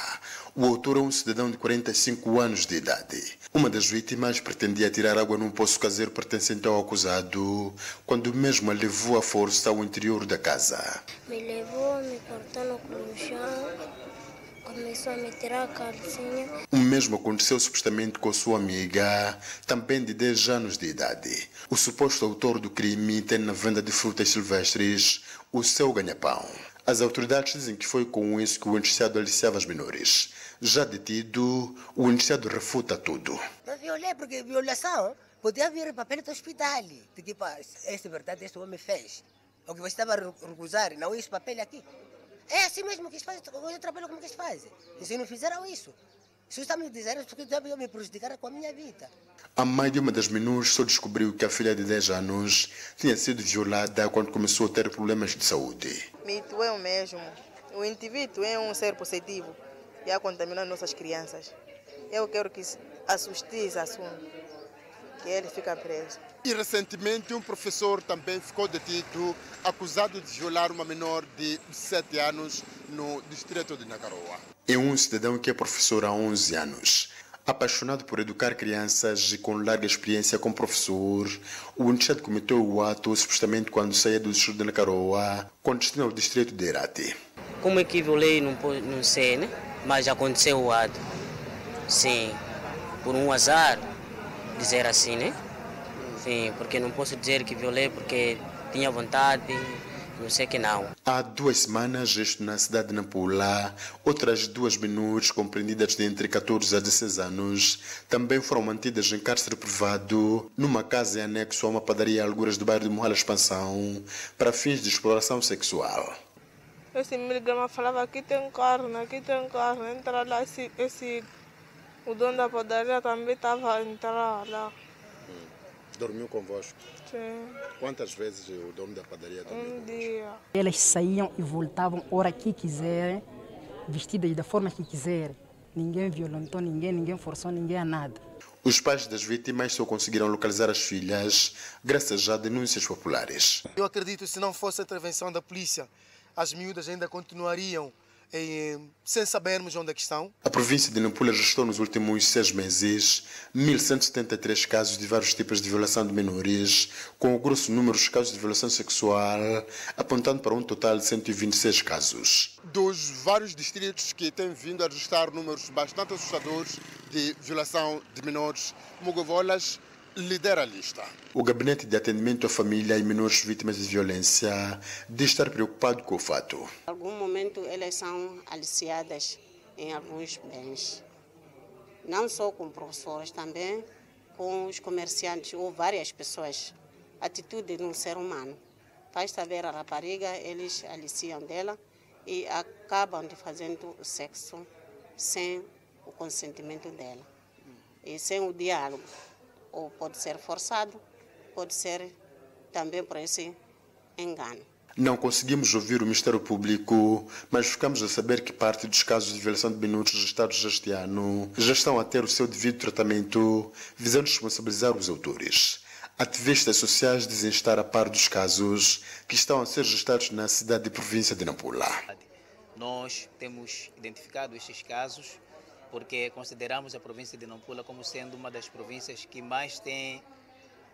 Speaker 34: O autor é um cidadão de 45 anos de idade. Uma das vítimas pretendia tirar água num poço caseiro pertencente ao acusado, quando mesmo a levou à força ao interior da casa.
Speaker 42: Me levou, me cortou no chão, começou a me tirar a calcinha.
Speaker 34: O mesmo aconteceu supostamente com sua amiga, também de 10 anos de idade. O suposto autor do crime tem na venda de frutas silvestres o seu ganha-pão. As autoridades dizem que foi com isso que o indiciado aliciava as menores. Já detido, o indiciado refuta tudo.
Speaker 42: Não violei, porque violação podia vir papel do hospital. Pá, essa verdade esse homem fez. O que você estava a recusar, não esse papel aqui. É assim mesmo que eles fazem, eu trabalho como que eles fazem. E se não fizeram isso, Se está me dizendo porque eu me prejudicar com a minha vida.
Speaker 34: A mãe de uma das menores só descobriu que a filha de 10 anos tinha sido violada quando começou a ter problemas de saúde.
Speaker 47: Mito é o mesmo. O indivíduo é um ser positivo e a contaminar nossas crianças. Eu quero que a justiça assuma que ele fica preso.
Speaker 34: E recentemente um professor também ficou detido, acusado de violar uma menor de 7 anos no distrito de Nagaroa. É um cidadão que é professor há 11 anos. Apaixonado por educar crianças e com larga experiência como professor, o Unchad cometeu o ato supostamente quando saía do distrito de Nagaroa, com destino ao distrito de Irate.
Speaker 48: Como é que violei, não, não sei, né? Mas aconteceu o ato. Sim, por um azar, dizer assim, né? Sim, porque não posso dizer que violei porque tinha vontade, não sei que não.
Speaker 34: Há duas semanas, isto na cidade de Nampula, outras duas menores, compreendidas de entre 14 a 16 anos, também foram mantidas em cárcere privado numa casa em anexo a uma padaria alguras do bairro de Mohala Expansão para fins de exploração sexual.
Speaker 47: Esse miligrama falava aqui tem carne, aqui tem carne. Entra lá, esse, esse, o dono da padaria também estava a entrar lá.
Speaker 34: Dormiu convosco?
Speaker 47: Sim.
Speaker 34: Quantas vezes o dono da padaria dormiu
Speaker 47: Um dia.
Speaker 49: Elas saíam e voltavam hora que quiserem, vestidas da forma que quiserem. Ninguém violentou ninguém, ninguém forçou ninguém a nada.
Speaker 34: Os pais das vítimas só conseguiram localizar as filhas graças a denúncias populares.
Speaker 50: Eu acredito que se não fosse a intervenção da polícia, as miúdas ainda continuariam eh, sem sabermos onde é que estão.
Speaker 34: A província de Nampula registrou nos últimos seis meses 1.173 casos de vários tipos de violação de menores, com o grosso número dos casos de violação sexual, apontando para um total de 126 casos. Dos vários distritos que têm vindo a registrar números bastante assustadores de violação de menores, Mogovolas lidera a lista. O Gabinete de Atendimento à Família e Menores Vítimas de Violência diz estar preocupado com o fato.
Speaker 51: Em algum momento elas são aliciadas em alguns bens. Não só com professores, também com os comerciantes ou várias pessoas. Atitude de um ser humano. Faz saber a rapariga, eles aliciam dela e acabam de fazendo sexo sem o consentimento dela e sem o diálogo ou pode ser forçado, pode ser também por esse engano.
Speaker 34: Não conseguimos ouvir o Ministério Público, mas ficamos a saber que parte dos casos de violação de minutos registrados este ano já estão a ter o seu devido tratamento, visando responsabilizar os autores. Ativistas sociais dizem estar a par dos casos que estão a ser registrados na cidade e província de Nampula.
Speaker 52: Nós temos identificado estes casos porque consideramos a província de Nampula como sendo uma das províncias que mais tem,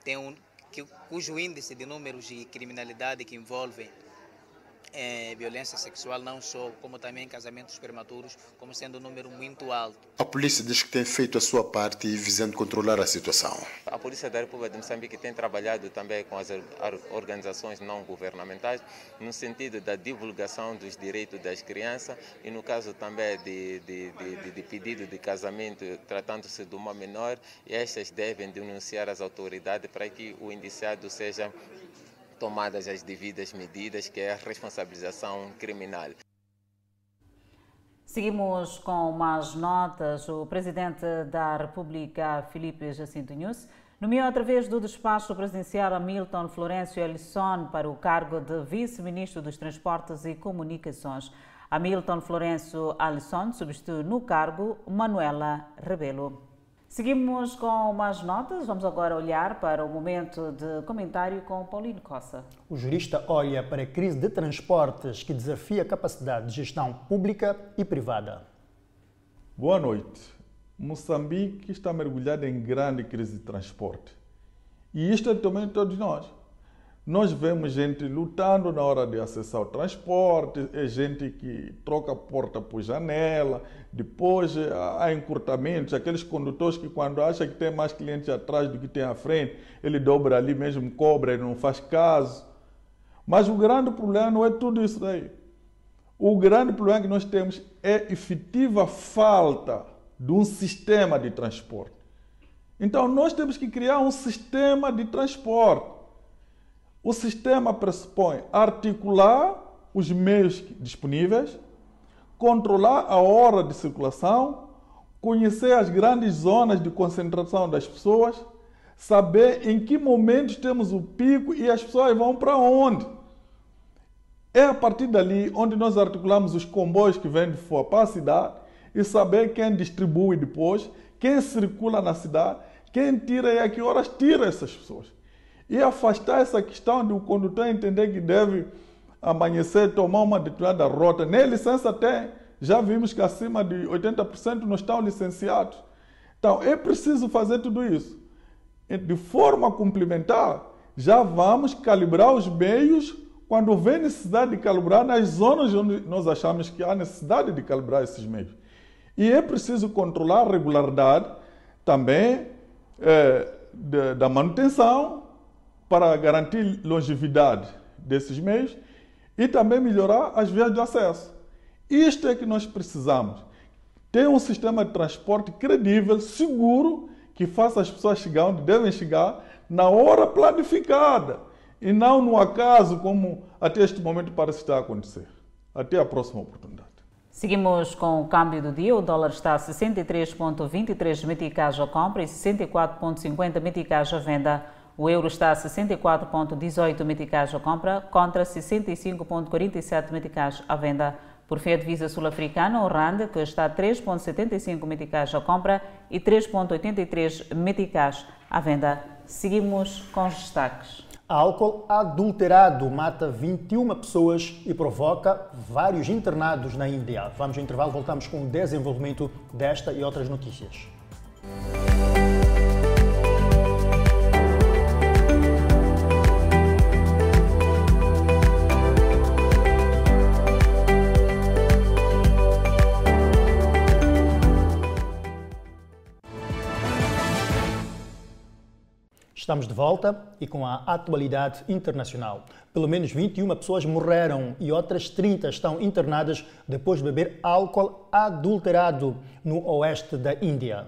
Speaker 52: tem um, que, cujo índice de números de criminalidade que envolvem é, violência sexual, não só, como também casamentos prematuros, como sendo um número muito alto.
Speaker 34: A polícia diz que tem feito a sua parte visando controlar a situação.
Speaker 53: A Polícia da República de Moçambique tem trabalhado também com as organizações não governamentais no sentido da divulgação dos direitos das crianças e no caso também de, de, de, de pedido de casamento tratando-se de uma menor, estas devem denunciar as autoridades para que o indiciado seja tomadas as devidas medidas, que é a responsabilização criminal.
Speaker 1: Seguimos com mais notas. O presidente da República, Felipe Jacinto Nunes, nomeou através do despacho presidencial Hamilton Florencio Elisson para o cargo de vice-ministro dos Transportes e Comunicações. Hamilton Florencio Alisson substitui no cargo Manuela Rebelo. Seguimos com mais notas. Vamos agora olhar para o momento de comentário com Paulino Costa.
Speaker 15: O jurista olha para a crise de transportes que desafia a capacidade de gestão pública e privada.
Speaker 40: Boa noite. Moçambique está mergulhado em grande crise de transporte. E isto é também todos nós. Nós vemos gente lutando na hora de acessar o transporte, é gente que troca porta por janela, depois há encurtamentos, aqueles condutores que quando acha que tem mais clientes atrás do que tem à frente, ele dobra ali mesmo, cobra e não faz caso. Mas o grande problema não é tudo isso aí. O grande problema que nós temos é efetiva falta de um sistema de transporte. Então nós temos que criar um sistema de transporte o sistema pressupõe articular os meios disponíveis, controlar a hora de circulação, conhecer as grandes zonas de concentração das pessoas, saber em que momentos temos o pico e as pessoas vão para onde. É a partir dali onde nós articulamos os comboios que vêm de fora para a cidade e saber quem distribui depois, quem circula na cidade, quem tira e a que horas tira essas pessoas. E afastar essa questão de o condutor entender que deve amanhecer, tomar uma determinada rota. Nem licença tem. Já vimos que acima de 80% não estão licenciados. Então, é preciso fazer tudo isso. De forma complementar, já vamos calibrar os meios quando houver necessidade de calibrar nas zonas onde nós achamos que há necessidade de calibrar esses meios. E é preciso controlar a regularidade também é, da manutenção para garantir longevidade desses meios e também melhorar as vias de acesso. Isto é que nós precisamos. Ter um sistema de transporte credível, seguro, que faça as pessoas chegar onde devem chegar na hora planificada e não no acaso, como até este momento parece estar a acontecer. Até a próxima oportunidade.
Speaker 1: Seguimos com o câmbio do dia. O dólar está a 63,23 meticais à compra e 64,50 meticais à venda. O euro está a 64,18 meticais à compra contra 65,47 meticais à venda. Por fim, a divisa sul-africana, o RAND, que está a 3,75 meticais à compra e 3,83 meticais à venda. Seguimos com os destaques.
Speaker 15: Álcool adulterado mata 21 pessoas e provoca vários internados na Índia. Vamos ao intervalo, voltamos com o desenvolvimento desta e outras notícias. Estamos de volta e com a atualidade internacional. Pelo menos 21 pessoas morreram e outras 30 estão internadas depois de beber álcool adulterado no oeste da Índia.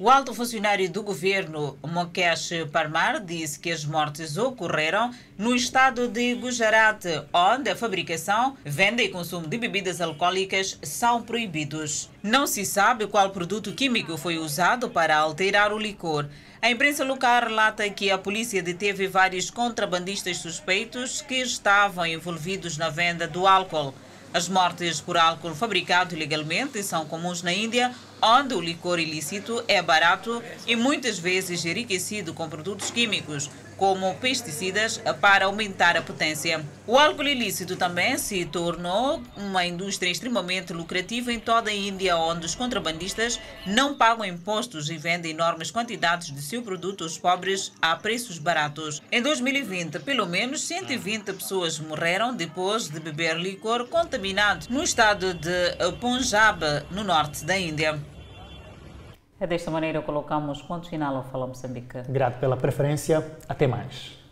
Speaker 1: O alto funcionário do governo, Mukesh Parmar, disse que as mortes ocorreram no estado de Gujarat, onde a fabricação, venda e consumo de bebidas alcoólicas são proibidos. Não se sabe qual produto químico foi usado para alterar o licor. A imprensa local relata que a polícia deteve vários contrabandistas suspeitos que estavam envolvidos na venda do álcool. As mortes por álcool fabricado ilegalmente são comuns na Índia, onde o licor ilícito é barato e muitas vezes enriquecido com produtos químicos, como pesticidas, para aumentar a potência. O álcool ilícito também se tornou uma indústria extremamente lucrativa em toda a Índia, onde os contrabandistas não pagam impostos e vendem enormes quantidades de seu produto aos pobres a preços baratos. Em 2020, pelo menos 120 pessoas morreram depois de beber licor contaminado no estado de Punjab, no norte da Índia. É desta maneira colocamos ponto final ao Fala Moçambique.
Speaker 15: Grato pela preferência. Até mais.